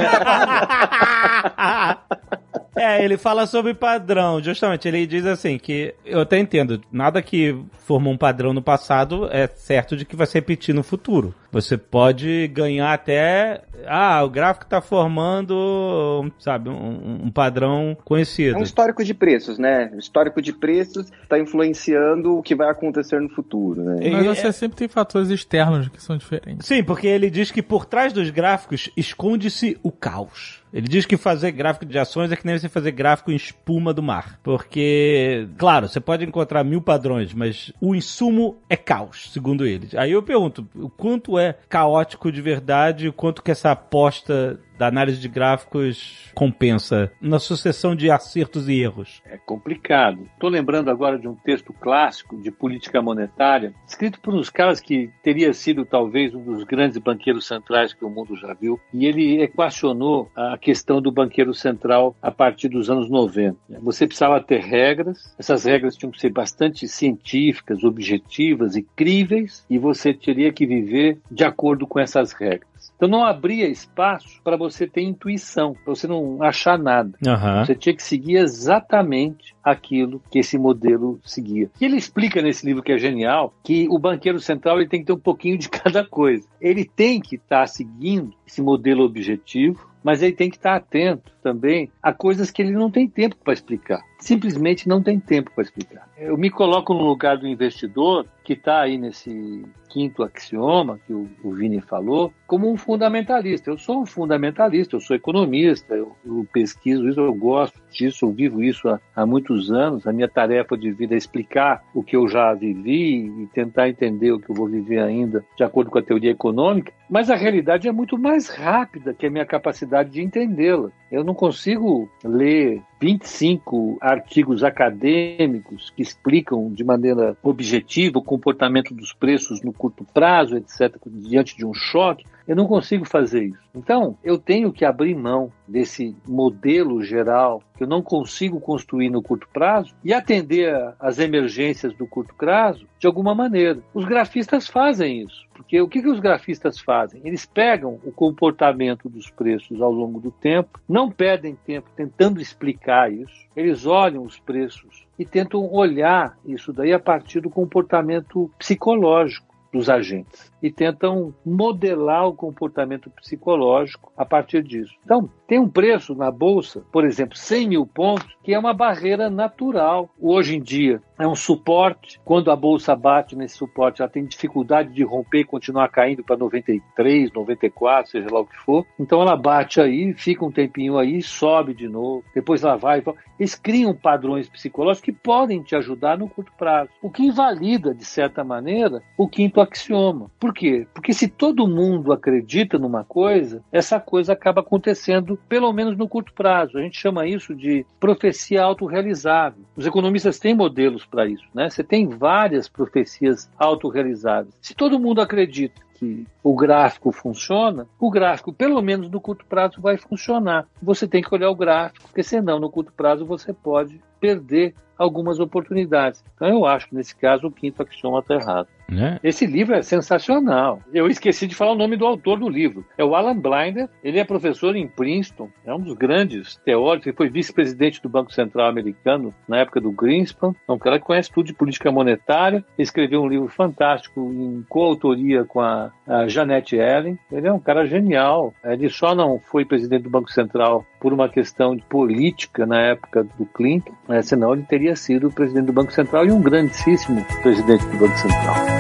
B: É, ele fala sobre padrão, justamente. Ele diz assim que eu até entendo, nada que formou um padrão no passado é certo de que vai se repetir no futuro. Você pode ganhar até. Ah, o gráfico está formando, sabe, um, um padrão conhecido.
D: É um histórico de preços, né? O histórico de preços está influenciando o que vai acontecer no futuro, né?
E: Mas
B: E-
E: você sempre tem fatores externos que são diferentes.
B: Sim, porque ele diz que por trás dos gráficos esconde-se o caos. Ele diz que fazer gráfico de ações é que nem você fazer gráfico em espuma do mar. Porque, claro, você pode encontrar mil padrões, mas o insumo é caos, segundo eles. Aí eu pergunto, o quanto é caótico de verdade, o quanto que essa aposta da análise de gráficos compensa na sucessão de acertos e erros?
C: É complicado. Estou lembrando agora de um texto clássico de política monetária, escrito por uns caras que teria sido talvez um dos grandes banqueiros centrais que o mundo já viu, e ele equacionou a questão do banqueiro central a partir dos anos 90. Você precisava ter regras, essas regras tinham que ser bastante científicas, objetivas e críveis, e você teria que viver de acordo com essas regras. Então não abria espaço para você ter intuição, para você não achar nada.
B: Aham.
C: Você tinha que seguir exatamente aquilo que esse modelo seguia. E ele explica nesse livro que é genial que o banqueiro central ele tem que ter um pouquinho de cada coisa. Ele tem que estar seguindo esse modelo objetivo, mas ele tem que estar atento também a coisas que ele não tem tempo para explicar. Simplesmente não tem tempo para explicar. Eu me coloco no lugar do investidor que está aí nesse quinto axioma que o, o Vini falou, como um fundamentalista. Eu sou um fundamentalista, eu sou economista, eu, eu pesquiso isso, eu gosto disso, eu vivo isso há, há muitos anos. A minha tarefa de vida é explicar o que eu já vivi e tentar entender o que eu vou viver ainda de acordo com a teoria econômica. Mas a realidade é muito mais rápida que a minha capacidade de entendê-la. Eu não consigo ler 25 artigos acadêmicos que explicam de maneira objetiva o comportamento dos preços no curto prazo, etc., diante de um choque. Eu não consigo fazer isso. Então, eu tenho que abrir mão desse modelo geral que eu não consigo construir no curto prazo e atender às emergências do curto prazo de alguma maneira. Os grafistas fazem isso. Porque o que, que os grafistas fazem? Eles pegam o comportamento dos preços ao longo do tempo, não perdem tempo tentando explicar isso, eles olham os preços e tentam olhar isso daí a partir do comportamento psicológico dos agentes e tentam modelar o comportamento psicológico a partir disso. Então, tem um preço na bolsa, por exemplo, 100 mil pontos, que é uma barreira natural. Hoje em dia, é um suporte. Quando a bolsa bate nesse suporte, ela tem dificuldade de romper e continuar caindo para 93, 94, seja lá o que for. Então, ela bate aí, fica um tempinho aí, sobe de novo, depois ela vai. Eles criam padrões psicológicos que podem te ajudar no curto prazo, o que invalida, de certa maneira, o quinto axioma. Por quê? Porque se todo mundo acredita numa coisa, essa coisa acaba acontecendo, pelo menos no curto prazo. A gente chama isso de profecia autorrealizável. Os economistas têm modelos para isso, né? Você tem várias profecias autorrealizáveis. Se todo mundo acredita que o gráfico funciona, o gráfico, pelo menos no curto prazo, vai funcionar. Você tem que olhar o gráfico, porque senão, no curto prazo, você pode perder algumas oportunidades. Então, eu acho que nesse caso o quinto axioma está errado.
B: Né?
C: Esse livro é sensacional. Eu esqueci de falar o nome do autor do livro. É o Alan Blinder. Ele é professor em Princeton. É um dos grandes teóricos. Ele foi vice-presidente do Banco Central americano na época do Greenspan. É um cara que conhece tudo de política monetária. Escreveu um livro fantástico em coautoria com a, a Janete Ellen. Ele é um cara genial. Ele só não foi presidente do Banco Central por uma questão de política na época do Clinton, né? senão ele teria sido presidente do Banco Central e um grandíssimo presidente do Banco Central.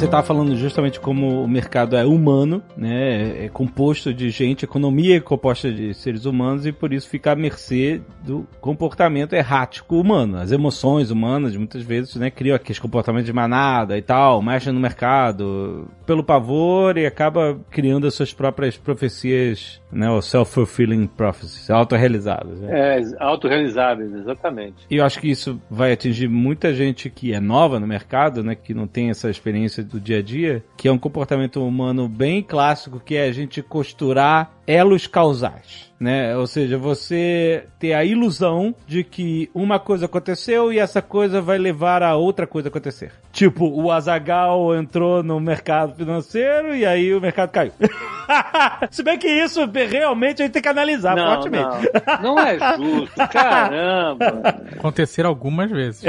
B: Você estava falando justamente como o mercado é humano, né? É composto de gente, economia é composta de seres humanos e por isso fica à mercê do comportamento errático humano. As emoções humanas, muitas vezes, né, criam aqueles comportamentos de manada e tal, mexem no mercado pelo pavor e acaba criando as suas próprias profecias, né? Self-fulfilling prophecies, autorrealizadas. Né?
C: É, autorrealizáveis, exatamente.
B: E eu acho que isso vai atingir muita gente que é nova no mercado, né? Que não tem essa experiência do dia a dia, que é um comportamento humano bem clássico, que é a gente costurar elos causais. Né? Ou seja, você ter a ilusão de que uma coisa aconteceu e essa coisa vai levar a outra coisa acontecer. Tipo, o Azagal entrou no mercado financeiro e aí o mercado caiu. Se bem que isso realmente a gente tem que analisar
C: não,
B: fortemente.
C: Não, não é justo, caramba.
E: Aconteceram algumas vezes.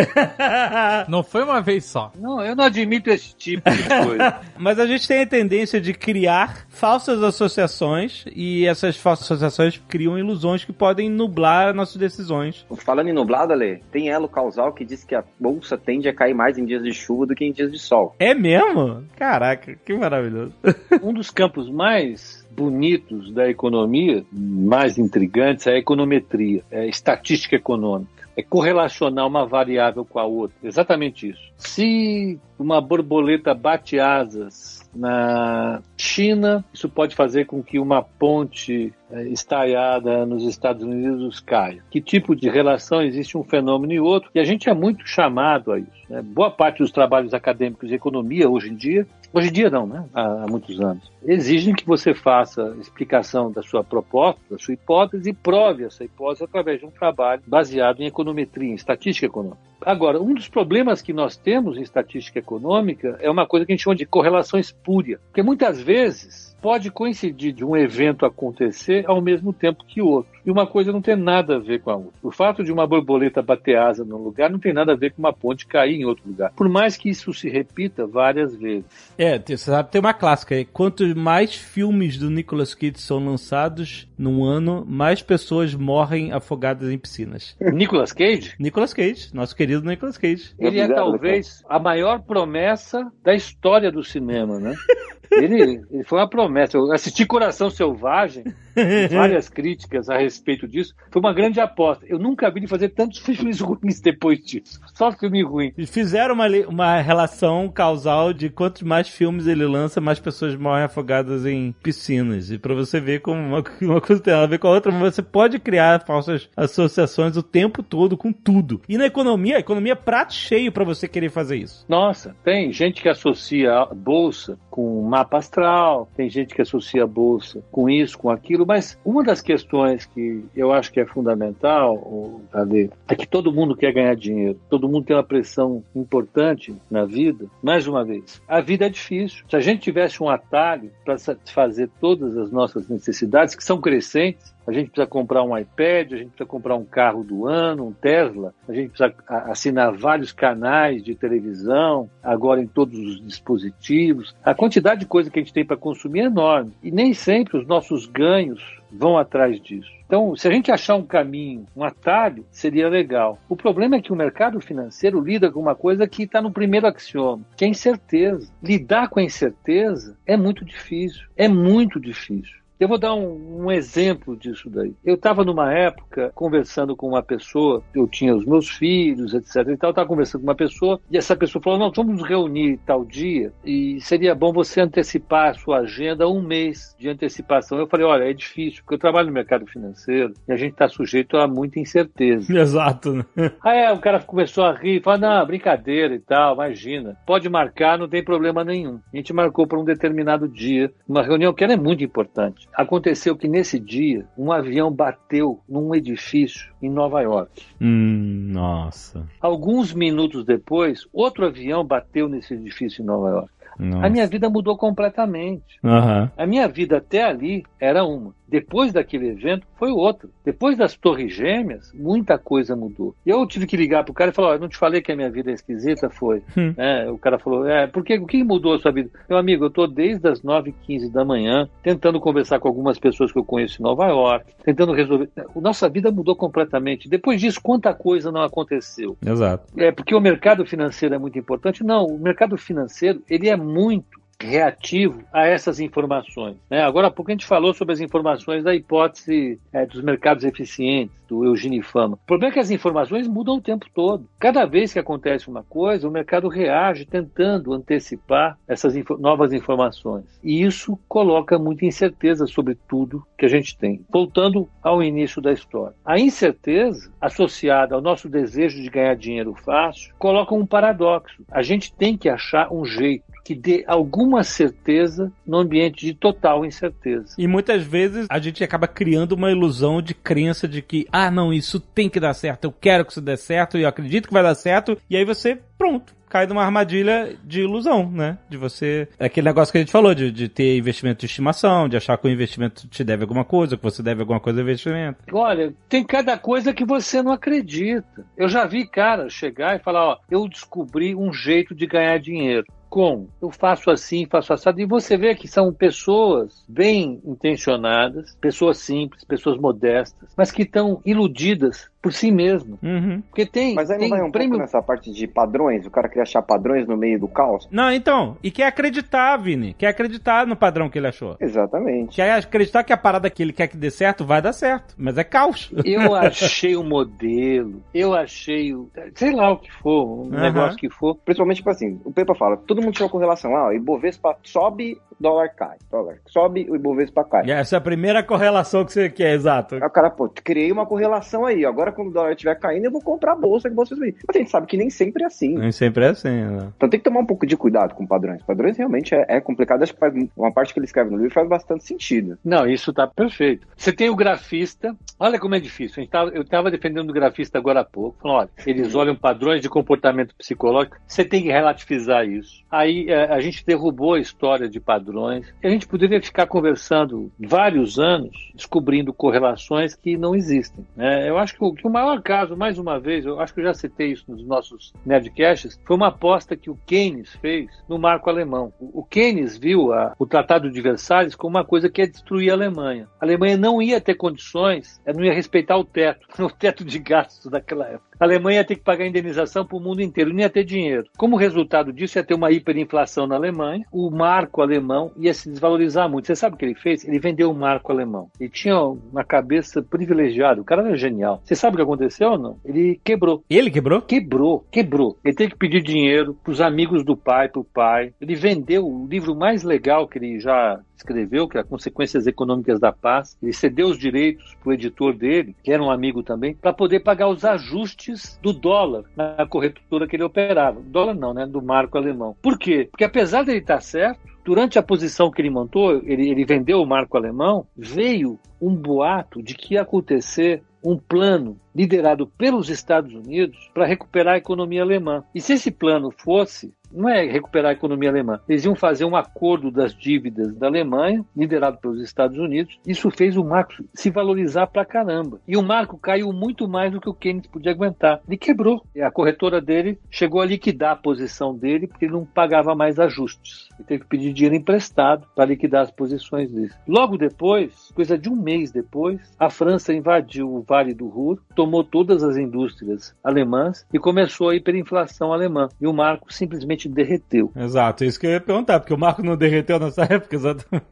E: não foi uma vez só.
C: Não, eu não admito esse tipo de coisa.
B: Mas a gente tem a tendência de criar falsas associações e essas falsas associações criam ilusões que podem nublar nossas decisões.
D: Falando em nublado, Ale, tem elo causal que diz que a bolsa tende a cair mais em dias de chuva do que em dias de sol.
B: É mesmo? Caraca, que maravilhoso.
C: um dos campos mais bonitos da economia, mais intrigantes, é a econometria, é a estatística econômica. É correlacionar uma variável com a outra. Exatamente isso. Se uma borboleta bate asas na China, isso pode fazer com que uma ponte estaiada nos Estados Unidos caia. Que tipo de relação existe um fenômeno e outro? E a gente é muito chamado a isso. Né? Boa parte dos trabalhos acadêmicos de economia hoje em dia Hoje em dia não, né? Há, há, muitos anos. Exigem que você faça explicação da sua proposta, da sua hipótese e prove essa hipótese através de um trabalho baseado em econometria, em estatística econômica. Agora, um dos problemas que nós temos em estatística econômica é uma coisa que a gente chama de correlação espúria. Porque muitas vezes pode coincidir de um evento acontecer ao mesmo tempo que outro. E uma coisa não tem nada a ver com a outra. O fato de uma borboleta bater asa num lugar não tem nada a ver com uma ponte cair em outro lugar. Por mais que isso se repita várias vezes.
B: É, você sabe, tem uma clássica aí. Quanto mais filmes do Nicolas Cage são lançados num ano, mais pessoas morrem afogadas em piscinas.
C: Nicolas Cage?
B: Nicolas Cage, nosso querido Nicolas Cage.
C: Ele é talvez a maior promessa da história do cinema, né? Ele, ele, foi uma promessa. Eu assisti Coração Selvagem, várias críticas a respeito disso. Foi uma grande aposta. Eu nunca vi ele fazer tantos filmes ruins depois disso. Só filme ruim.
B: Fizeram uma, uma relação causal de quantos mais filmes ele lança, mais pessoas morrem afogadas em piscinas. E para você ver como uma, uma coisa tem a ver com a outra, você pode criar falsas associações o tempo todo com tudo. E na economia, a economia é prato cheio para você querer fazer isso.
C: Nossa, tem gente que associa a bolsa com mapa astral, tem gente que associa a bolsa com isso, com aquilo, mas uma das questões que eu acho que é fundamental, Ale, é que todo mundo quer ganhar dinheiro, todo mundo tem uma pressão importante na vida. Mais uma vez, a vida é difícil. Se a gente tivesse um atalho para satisfazer todas as nossas necessidades, que são crescentes, a gente precisa comprar um iPad, a gente precisa comprar um carro do ano, um Tesla, a gente precisa assinar vários canais de televisão, agora em todos os dispositivos. A quantidade de coisa que a gente tem para consumir é enorme. E nem sempre os nossos ganhos vão atrás disso. Então, se a gente achar um caminho, um atalho, seria legal. O problema é que o mercado financeiro lida com uma coisa que está no primeiro axioma, que é a incerteza. Lidar com a incerteza é muito difícil. É muito difícil. Eu vou dar um, um exemplo disso daí. Eu estava numa época conversando com uma pessoa, eu tinha os meus filhos, etc. E tal, eu estava conversando com uma pessoa e essa pessoa falou: Não, vamos nos reunir tal dia e seria bom você antecipar a sua agenda um mês de antecipação. Eu falei: Olha, é difícil, porque eu trabalho no mercado financeiro e a gente está sujeito a muita incerteza.
B: Exato. Né?
C: Aí é, o cara começou a rir, falou: Não, brincadeira e tal, imagina. Pode marcar, não tem problema nenhum. A gente marcou para um determinado dia, uma reunião que era muito importante. Aconteceu que nesse dia um avião bateu num edifício em Nova York.
B: Hum, nossa.
C: Alguns minutos depois, outro avião bateu nesse edifício em Nova York. Nossa. A minha vida mudou completamente.
B: Uhum.
C: A minha vida até ali era uma. Depois daquele evento, foi outro. Depois das Torres Gêmeas, muita coisa mudou. Eu tive que ligar pro cara e falar: oh, não te falei que a minha vida é esquisita? Foi. Hum. É, o cara falou: é, porque o que mudou a sua vida? Meu amigo, eu tô desde as 9h15 da manhã tentando conversar com algumas pessoas que eu conheço em Nova York, tentando resolver. Nossa vida mudou completamente. Depois disso, quanta coisa não aconteceu?
B: Exato.
C: É porque o mercado financeiro é muito importante? Não, o mercado financeiro ele é muito reativo a essas informações. Né? Agora há pouco a gente falou sobre as informações da hipótese é, dos mercados eficientes, do Eugênio Fama. O problema é que as informações mudam o tempo todo. Cada vez que acontece uma coisa, o mercado reage tentando antecipar essas info novas informações. E isso coloca muita incerteza sobre tudo que a gente tem. Voltando ao início da história. A incerteza, associada ao nosso desejo de ganhar dinheiro fácil, coloca um paradoxo. A gente tem que achar um jeito que dê alguma certeza no ambiente de total incerteza.
B: E muitas vezes a gente acaba criando uma ilusão de crença de que, ah, não, isso tem que dar certo, eu quero que isso dê certo, e eu acredito que vai dar certo, e aí você, pronto, cai numa armadilha de ilusão, né? De você. É aquele negócio que a gente falou, de, de ter investimento de estimação, de achar que o investimento te deve alguma coisa, que você deve alguma coisa ao investimento.
C: Olha, tem cada coisa que você não acredita. Eu já vi cara chegar e falar: ó, eu descobri um jeito de ganhar dinheiro. Como? Eu faço assim, faço assado. E você vê que são pessoas bem intencionadas, pessoas simples, pessoas modestas, mas que estão iludidas por si mesmo.
B: Uhum.
C: Porque tem.
D: Mas aí não
C: tem
D: vai um
C: prêmio...
D: pouco nessa parte de padrões? O cara queria achar padrões no meio do caos?
B: Não, então. E quer acreditar, Vini. Quer acreditar no padrão que ele achou.
D: Exatamente.
B: Quer acreditar que a parada que ele quer que dê certo vai dar certo. Mas é caos.
C: Eu achei o modelo, eu achei o. sei lá o que for, um
B: Uhum.
C: negócio que for.
D: Principalmente, tipo assim, o Pepa fala, todo mundo tirou correlação. Ah, o Ibovespa sobe, dólar cai. Dólar sobe, o Ibovespa cai.
B: E essa é a primeira correlação que você quer, exato.
D: Aí o cara, pô, criei uma correlação aí. Agora, quando o dólar estiver caindo, eu vou comprar a bolsa que você subir. Mas a gente sabe que nem sempre é assim.
B: Nem sempre é assim, né?
D: Então tem que tomar um pouco de cuidado com padrões. Padrões realmente é, é complicado. Acho que faz uma parte que ele escreve no livro faz bastante sentido.
C: Não, isso tá perfeito. Você tem o grafista, olha como é difícil. A gente tava, eu estava defendendo o grafista agora há pouco. Falando, olha, eles olham padrões de comportamento psicológico, você tem que relativizar isso. Aí eh, a gente derrubou a história de padrões. E a gente poderia ficar conversando vários anos, descobrindo correlações que não existem. né? Eu acho que o, que o maior caso, mais uma vez, eu acho que eu já citei isso nos nossos Nerdcasts, foi uma aposta que o Keynes fez no marco alemão. O, Keynes viu a- o Tratado de Versalhes como uma coisa que ia destruir a Alemanha. A Alemanha não ia ter condições, ela não ia respeitar o teto, o teto de gastos daquela época. A Alemanha ia ter que pagar indenização para o mundo inteiro, não ia ter dinheiro. Como resultado disso, ia ter uma hiperinflação na Alemanha, o marco alemão ia se desvalorizar muito. Você sabe o que ele fez? Ele vendeu o marco alemão. Ele tinha uma cabeça privilegiada, o cara era genial. Você sabe o que aconteceu ou não? Ele quebrou.
B: Ele quebrou?
C: Quebrou, quebrou. Ele teve que pedir dinheiro para os amigos do pai, para o pai. Ele vendeu o livro mais legal que ele já escreveu, que é Consequências Econômicas da Paz. Ele cedeu os direitos para o editor dele, que era um amigo também, para poder pagar os ajustes do dólar na corretora que ele operava. Dólar não, né? Do marco alemão. Por quê? Porque apesar dele estar certo, durante a posição que ele montou, ele, ele vendeu o marco alemão, veio um boato de que ia acontecer um plano liderado pelos Estados Unidos para recuperar a economia alemã. E se esse plano fosse, não é recuperar a economia alemã, eles iam fazer um acordo das dívidas da Alemanha, liderado pelos Estados Unidos. Isso fez o marco se valorizar pra caramba. E o marco caiu muito mais do que o Keynes podia aguentar. Ele quebrou. E a corretora dele chegou a liquidar a posição dele porque ele não pagava mais ajustes. Ele teve que pedir dinheiro emprestado para liquidar as posições dele. Logo depois, coisa de um mês depois, a França invadiu o Vale do Ruhr, tomou todas as indústrias alemãs e começou a hiperinflação alemã. E o marco simplesmente derreteu.
B: Exato, isso que eu ia perguntar, porque o Marco não derreteu nessa época, exatamente.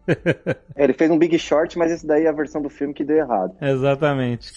D: É, ele fez um Big Short, mas esse daí é a versão do filme que deu errado.
B: exatamente.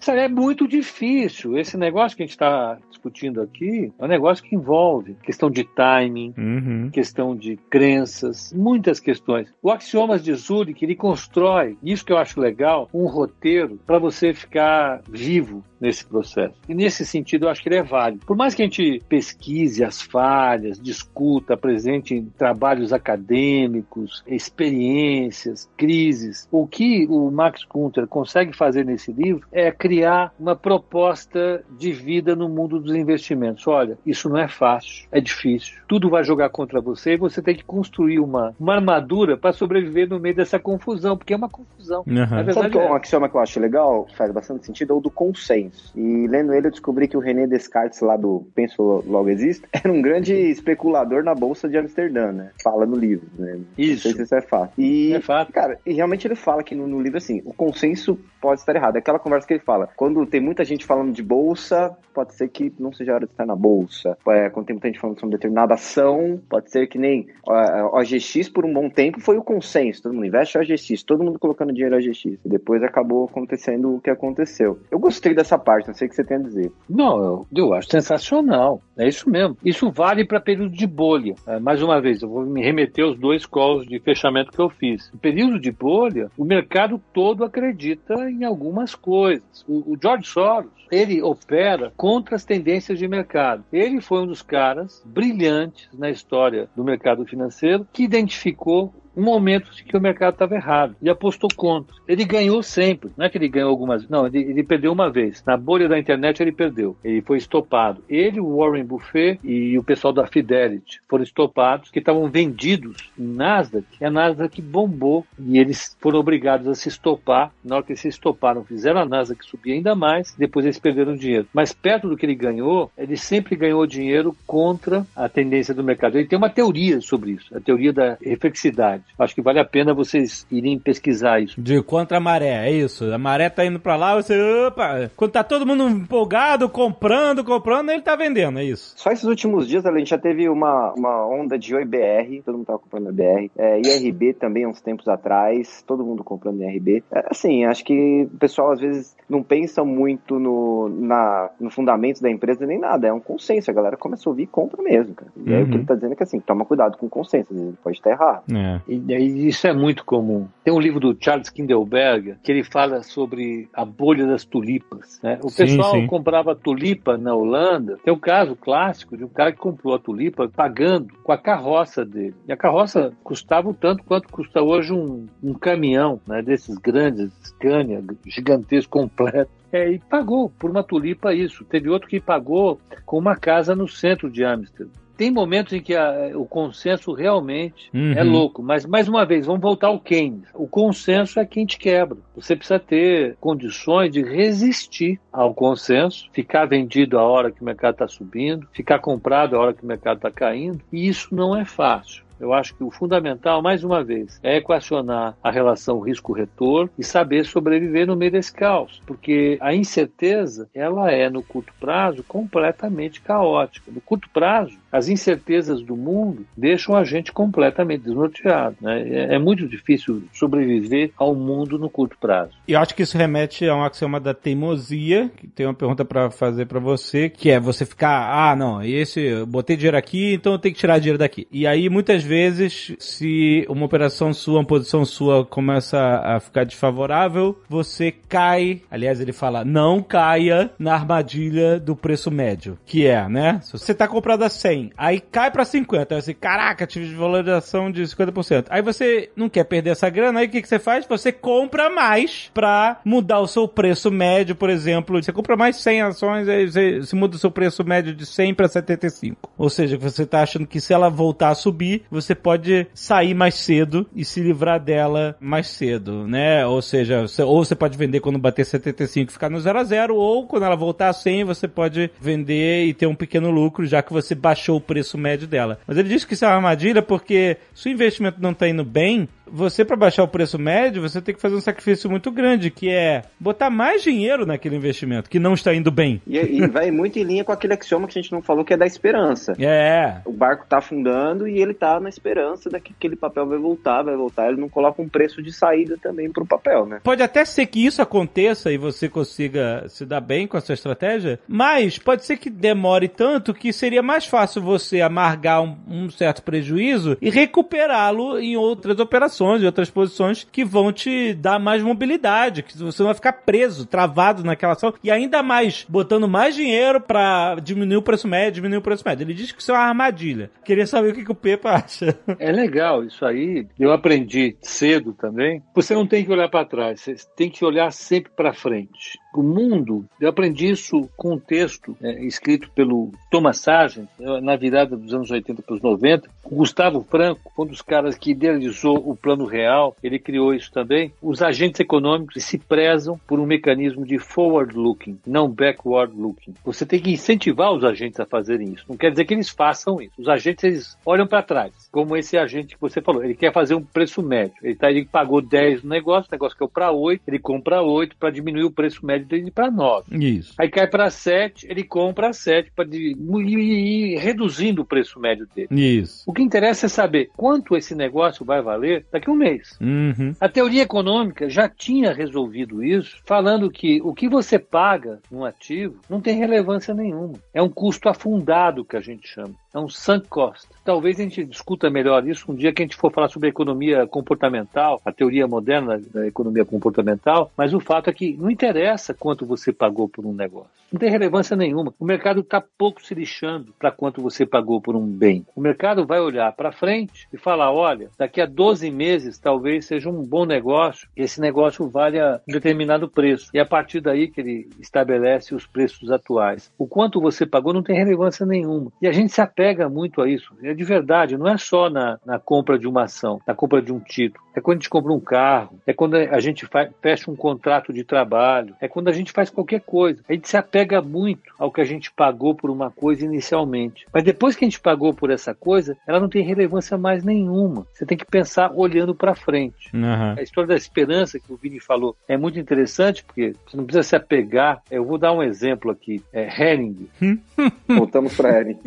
C: Isso é muito difícil. Esse negócio que a gente está discutindo aqui é um negócio que envolve questão de timing,
B: Uhum.
C: questão de crenças, muitas questões. O Axiomas de Zurich, ele constrói, isso que eu acho legal, um roteiro para você ficar vivo nesse processo. E nesse sentido, eu acho que ele é válido. Por mais que a gente pesquise as falhas, discuta, apresente trabalhos acadêmicos, experiências, crises, o que o Max Kunter consegue fazer nesse livro é criar uma proposta de vida no mundo dos investimentos. Olha, isso não é fácil, é difícil. Tudo vai jogar contra você e você tem que construir uma, uma armadura para sobreviver no meio dessa confusão, porque é uma confusão.
B: Uhum.
D: Sabe que é um axioma que eu acho legal, que faz bastante sentido, é o do consenso. E lendo ele, eu descobri que o René Descartes, lá do Penso Logo Existe, era um grande especulador na Bolsa de Amsterdã, né? Fala no livro, né? Não
C: Isso.
D: sei se isso é fato. E,
C: É fato.
D: cara, e realmente ele fala aqui no, no livro assim, o consenso pode estar errado. É aquela conversa que ele fala, quando tem muita gente falando de Bolsa, pode ser que não seja a hora de estar na bolsa. É, quando tem muita gente falando sobre determinada ação, pode ser que nem a OGX por um bom tempo foi o consenso. Todo mundo investe OGX, todo mundo colocando dinheiro OGX. E depois acabou acontecendo o que aconteceu. Eu gostei dessa parte, não sei o que você tem a dizer.
C: Não, eu, eu acho sensacional. É isso mesmo. Isso vale para período de bolha. É, mais uma vez, eu vou me remeter aos dois calls de fechamento que eu fiz. No período de bolha, o mercado todo acredita em algumas coisas. O, o George Soros, ele opera contra as tendências de mercado. Ele foi um dos caras brilhantes na história do mercado financeiro que identificou um momento que o mercado estava errado e apostou contra. Ele ganhou sempre, não é que ele ganhou algumas, não, ele, ele, perdeu uma vez. Na bolha da internet ele perdeu, ele foi estopado. Ele, o Warren Buffett e o pessoal da Fidelity foram estopados, que estavam vendidos em Nasdaq, e a Nasdaq bombou e eles foram obrigados a se estopar. Na hora que eles se estoparam, fizeram a Nasdaq subir ainda mais, depois eles perderam dinheiro. Mas perto do que ele ganhou, ele sempre ganhou dinheiro contra a tendência do mercado. Ele tem uma teoria sobre isso, a teoria da reflexidade. Acho que vale a pena vocês irem pesquisar isso.
B: De contra a maré, é isso. A maré tá indo para lá, você, opa, quando tá todo mundo empolgado, comprando, comprando, ele tá vendendo, é isso.
D: Só esses últimos dias, a gente já teve uma, uma onda de OIBR, todo mundo tava comprando IBR, é, IRB também, uns tempos atrás, todo mundo comprando IRB. É, assim, acho que o pessoal às vezes não pensa muito no, na, no fundamento da empresa nem nada, é um consenso, a galera começa a ouvir e compra mesmo, cara. E uhum. aí o que ele tá dizendo é que assim, toma cuidado com o consenso, ele pode estar errado.
C: É. E isso é muito comum. Tem um livro do Charles Kindleberger que ele fala sobre a bolha das tulipas. Né? O pessoal sim, sim. comprava tulipa na Holanda. Tem o um caso clássico de um cara que comprou a tulipa pagando com a carroça dele. E a carroça custava o tanto quanto custa hoje um, um caminhão né, desses grandes, Scania, gigantesco, completo. É, e pagou por uma tulipa isso. Teve outro que pagou com uma casa no centro de Amsterdã tem momentos em que a, o consenso realmente é uhum. é louco, mas mais uma vez, vamos voltar ao Keynes. O consenso é quem te quebra. Você precisa ter condições de resistir ao consenso, ficar vendido a hora que o mercado está subindo, ficar comprado a hora que o mercado está caindo, e isso não é fácil. Eu acho que o fundamental, mais uma vez, é equacionar a relação risco-retorno e saber sobreviver no meio desse caos, porque a incerteza, ela é no curto prazo completamente caótica. No curto prazo, as incertezas do mundo deixam a gente completamente desnorteado. Né? É, é, muito difícil sobreviver ao mundo no curto prazo.
B: E eu acho que isso remete a um axioma da teimosia, que tem uma pergunta para fazer para você, que é você ficar, ah, não, esse, botei dinheiro aqui, então eu tenho que tirar dinheiro daqui. E aí, muitas vezes, se uma operação sua, uma posição sua começa a ficar desfavorável, você cai, aliás, ele fala, não caia na armadilha do preço médio, que é, né? Se você tá comprado a 100, 100, aí cai pra 50, aí você, caraca, tive valorização de 50%. Aí você não quer perder essa grana, aí o que, que você faz? Você compra mais pra mudar o seu preço médio, por exemplo. Você compra mais 100 ações, aí você, você muda o seu preço médio de 100 para 75. Ou seja, você tá achando que se ela voltar a subir, você pode sair mais cedo e se livrar dela mais cedo, né? Ou seja, você, ou você pode vender quando bater 75 e ficar no 0 a 0, ou quando ela voltar a 100, você pode vender e ter um pequeno lucro, já que você baixou o preço médio dela. Mas ele disse que isso é uma armadilha porque se o investimento não está indo bem, você para baixar o preço médio, você tem que fazer um sacrifício muito grande, que é botar mais dinheiro naquele investimento que não está indo bem.
D: E, e vai muito em linha com aquele axioma que a gente não falou, que é da esperança.
B: É.
D: O barco está afundando e ele está na esperança de que aquele papel vai voltar, vai voltar. Ele não coloca um preço de saída também para o papel, né?
B: Pode até ser que isso aconteça e você consiga se dar bem com a sua estratégia, mas pode ser que demore tanto que seria mais fácil você amargar um, um certo prejuízo e recuperá-lo em outras operações e outras posições que vão te dar mais mobilidade, que você não vai ficar preso, travado naquela ação e ainda mais botando mais dinheiro para diminuir o preço médio, diminuir o preço médio. Ele diz que isso é uma armadilha. Queria saber o que, que o Pepa acha.
C: É legal isso aí. Eu aprendi cedo também. Você não tem que olhar para trás, você tem que olhar sempre para frente. O mundo, eu aprendi isso com um texto é, escrito pelo Thomas Sargent, na virada dos anos 80 para os 90. O Gustavo Franco, um dos caras que idealizou o plano real, ele criou isso também. Os agentes econômicos se prezam por um mecanismo de forward looking, não backward looking. Você tem que incentivar os agentes a fazerem isso. Não quer dizer que eles façam isso. Os agentes eles olham para trás, como esse agente que você falou. Ele quer fazer um preço médio. Ele, tá, ele pagou 10 no negócio, o negócio caiu para 8, ele compra 8 para diminuir o preço médio dele para 9.
B: Isso.
C: Aí cai para 7, ele compra a 7 para ir reduzindo o preço médio dele.
B: Isso.
C: O que interessa é saber quanto esse negócio vai valer daqui a um mês.
B: Uhum.
C: A teoria econômica já tinha resolvido isso, falando que o que você paga num ativo não tem relevância nenhuma. É um custo afundado que a gente chama. É um sunk cost. Talvez a gente discuta melhor isso um dia que a gente for falar sobre a economia comportamental, a teoria moderna da economia comportamental, mas o fato é que não interessa quanto você pagou por um negócio. Não tem relevância nenhuma. O mercado está pouco se lixando para quanto você pagou por um bem. O mercado vai olhar para frente e falar: olha, daqui a 12 meses talvez seja um bom negócio, e esse negócio valha um determinado preço. E é a partir daí que ele estabelece os preços atuais. O quanto você pagou não tem relevância nenhuma. E a gente se apega muito a isso. É de verdade, não é só na, na compra de uma ação, na compra de um título. É quando a gente compra um carro, é quando a gente fecha um contrato de trabalho, é quando a gente faz qualquer coisa. A gente se apega muito ao que a gente pagou por uma coisa inicialmente. Mas depois que a gente pagou por essa coisa, ela não tem relevância mais nenhuma. Você tem que pensar olhando para frente.
B: Uhum.
C: A história da esperança que o Vini falou é muito interessante porque você não precisa se apegar. Eu vou dar um exemplo aqui. É Hering.
D: Voltamos para Hering.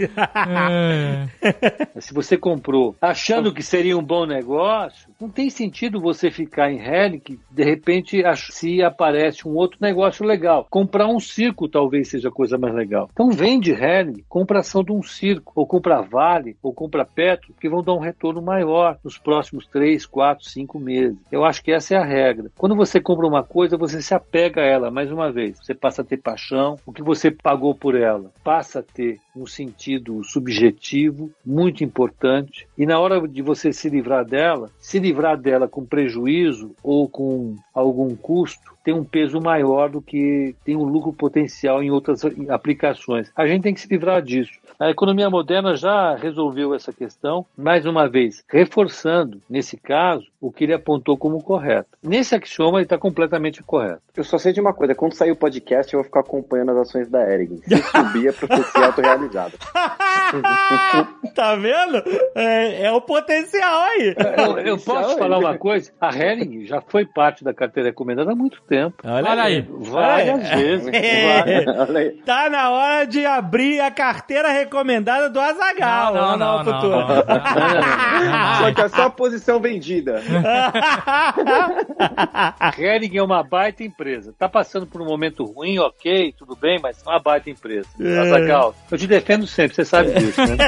C: Se você comprou achando que seria um bom negócio, não tem sentido você ficar em Hering de repente se aparece um outro negócio legal. Comprar um circo talvez seja a coisa mais legal. Então vende Hering, compra ação de um circo, ou compra Vale, ou compra Petro, que vão dar um retorno maior nos próximos 3, 4, 5 meses. Eu acho que essa é a regra. Quando você compra uma coisa, você se apega a ela, mais uma vez. Você passa a ter paixão, o que você pagou por ela passa a ter um sentido subjetivo muito importante. E na hora de você se livrar dela, se livrar dela com prejuízo ou com algum custo, tem um peso maior do que tem um lucro potencial em outras aplicações. A gente tem que se livrar disso. A economia moderna já resolveu essa questão, mais uma vez, reforçando, nesse caso, o que ele apontou como correto. Nesse axioma, ele está completamente correto.
D: Eu só sei de uma coisa: quando sair o podcast, eu vou ficar acompanhando as ações da Ering. Se subir, é profecia autorrealizada.
B: tá vendo? É, é, o potencial aí.
C: Eu, eu posso falar uma coisa? A Hering já foi parte da carteira recomendada há muito tempo.
B: Olha, Olha aí.
C: Várias
B: é.
C: vezes.
B: É. Várias. Tá na hora de abrir a carteira recomendada do Azagal.
E: Não, não, não, não, não,
D: Só que é só a posição vendida.
C: Hering é uma baita empresa. Tá passando por um momento ruim, ok, tudo bem, mas é uma baita empresa. É. Azagal, eu te defendo sempre, você sabe disso, né?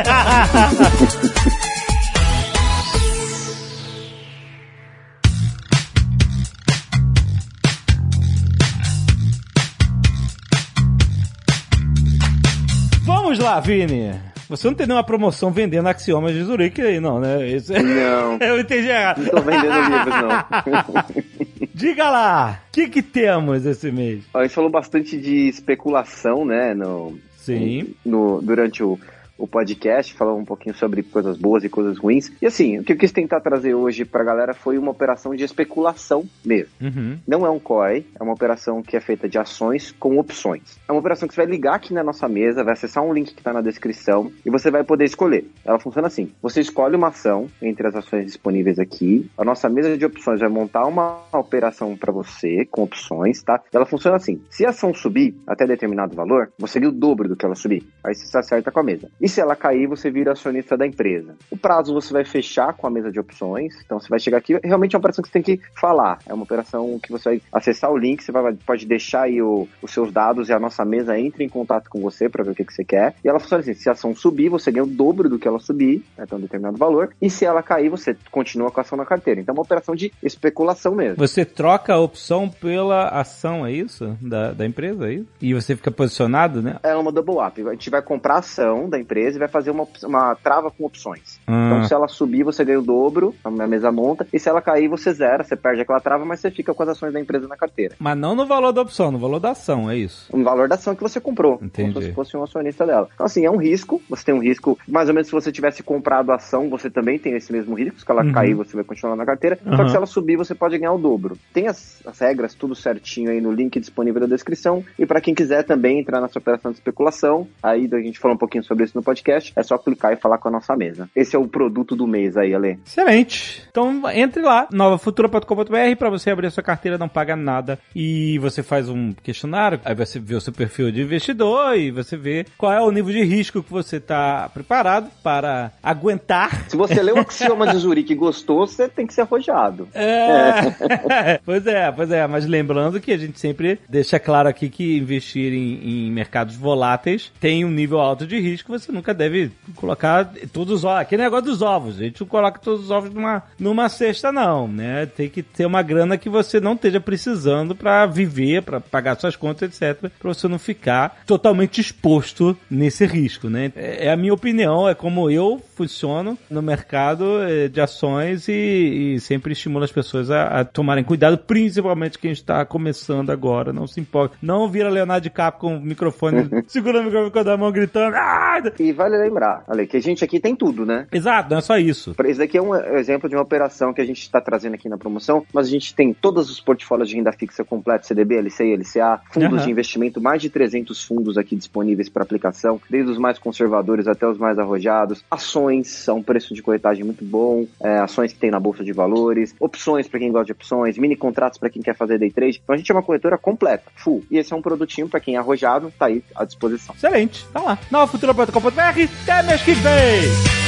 B: Vamos lá, Vini. Você não tem nenhuma promoção vendendo axiomas de Zurique aí, não, né?
D: Isso... Não.
B: Eu entendi errado.
D: Não tô vendendo livros, não.
B: Diga lá, o que, que temos esse mês?
D: A gente falou bastante de especulação, né? No,
B: Sim.
D: No, durante o, o podcast, falou um pouquinho sobre coisas boas e coisas ruins. E assim, o que eu quis tentar trazer hoje pra galera foi uma operação de especulação mesmo.
B: Uhum.
D: Não é um COI, é uma operação que é feita de ações com opções. É uma operação que você vai ligar aqui na nossa mesa, vai acessar um link que está na descrição e você vai poder escolher. Ela funciona assim: você escolhe uma ação entre as ações disponíveis aqui, a nossa mesa de opções vai montar uma operação para você com opções, tá? Ela funciona assim: se a ação subir até determinado valor, você ganha o dobro do que ela subir. Aí você se acerta com a mesa. E se ela cair, você vira acionista da empresa. O prazo você vai fechar com a mesa de opções, então você vai chegar aqui, realmente é uma operação que você tem que falar. É uma operação que você vai acessar o link, você vai, pode deixar aí o, os seus dados e a nossa mesa entra em contato com você para ver o que, que você quer. E ela funciona assim: se a ação subir, você ganha o dobro do que ela subir, né, até um determinado valor, e se ela cair, você continua com a ação na carteira. Então é uma operação de especulação mesmo.
B: Você troca a opção pela ação, é isso? Da, da empresa, é isso? E você fica posicionado, né?
D: É uma double up. A gente vai comprar a ação da empresa e vai fazer uma, uma trava com opções.
B: Ah.
D: Então, se ela subir, você ganha o dobro, a mesa monta, e se ela cair, você zera, você perde aquela trava, mas você fica com as ações da empresa na carteira.
B: Mas não no valor da opção, no valor da ação, é isso?
D: O valor da ação que você comprou.
B: Entendi.
D: Como se fosse um acionista dela. Então, assim, é um risco. Você tem um risco, mais ou menos, se você tivesse comprado a ação, você também tem esse mesmo risco. Se ela
B: Uhum.
D: cair, você vai continuar na carteira. Só
B: Uhum.
D: que se ela subir, você pode ganhar o dobro. Tem as, as regras, tudo certinho aí no link disponível na descrição. E para quem quiser também entrar nessa operação de especulação, aí a gente falou um pouquinho sobre isso no podcast, é só clicar e falar com a nossa mesa. Esse é o produto do mês aí, Ale.
B: Excelente. Então entre lá, novafutura.com.br para você abrir a sua carteira, não paga nada e você faz um questionário, aí você vê o seu perfil de investidor e você vê qual é o nível de risco que você está preparado para aguentar.
D: Se você leu o axioma de Zurique e gostou, você tem que ser arrojado.
B: É. pois é, pois é, mas lembrando que a gente sempre deixa claro aqui que investir em, em mercados voláteis tem um nível alto de risco, você nunca deve colocar todos os ovos. Aquele negócio dos ovos, a gente coloca todos os ovos numa, numa cesta, não, né? Tem que ter uma grana que você não esteja precisando para viver, para pagar suas contas, etc, para você não ficar totalmente exposto nesse risco, né? É, é a minha opinião, é como eu funciono no mercado é, de ações e, e sempre estimulo as pessoas a, a tomarem cuidado, principalmente quem está começando agora, não se importa. Não vira Leonardo DiCaprio com o microfone, segurando o microfone da mão, gritando. Ah!
D: E vale lembrar, Ale, que a gente aqui tem tudo, né?
B: Exato, não é só isso.
D: Esse daqui é um exemplo de uma operação que a gente está trazendo aqui na promoção, mas a gente tem todos os portfólios de renda fixa completo, CDB, LCI, LCA, fundos uhum. de investimento, mais de 300 fundos aqui disponíveis para aplicação, desde os mais conservadores até os mais arrojados, ações a um preço de corretagem muito bom, é, ações que tem na bolsa de valores, opções para quem gosta de opções, mini contratos para quem quer fazer day trade. Então a gente é uma corretora completa, full. E esse é um produtinho para quem é arrojado, tá aí à disposição.
B: Excelente. Tá lá. novafutura.com.br. Até mês que vem.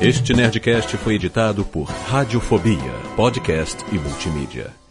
A: Este Nerdcast foi editado por Radiofobia, podcast e multimídia.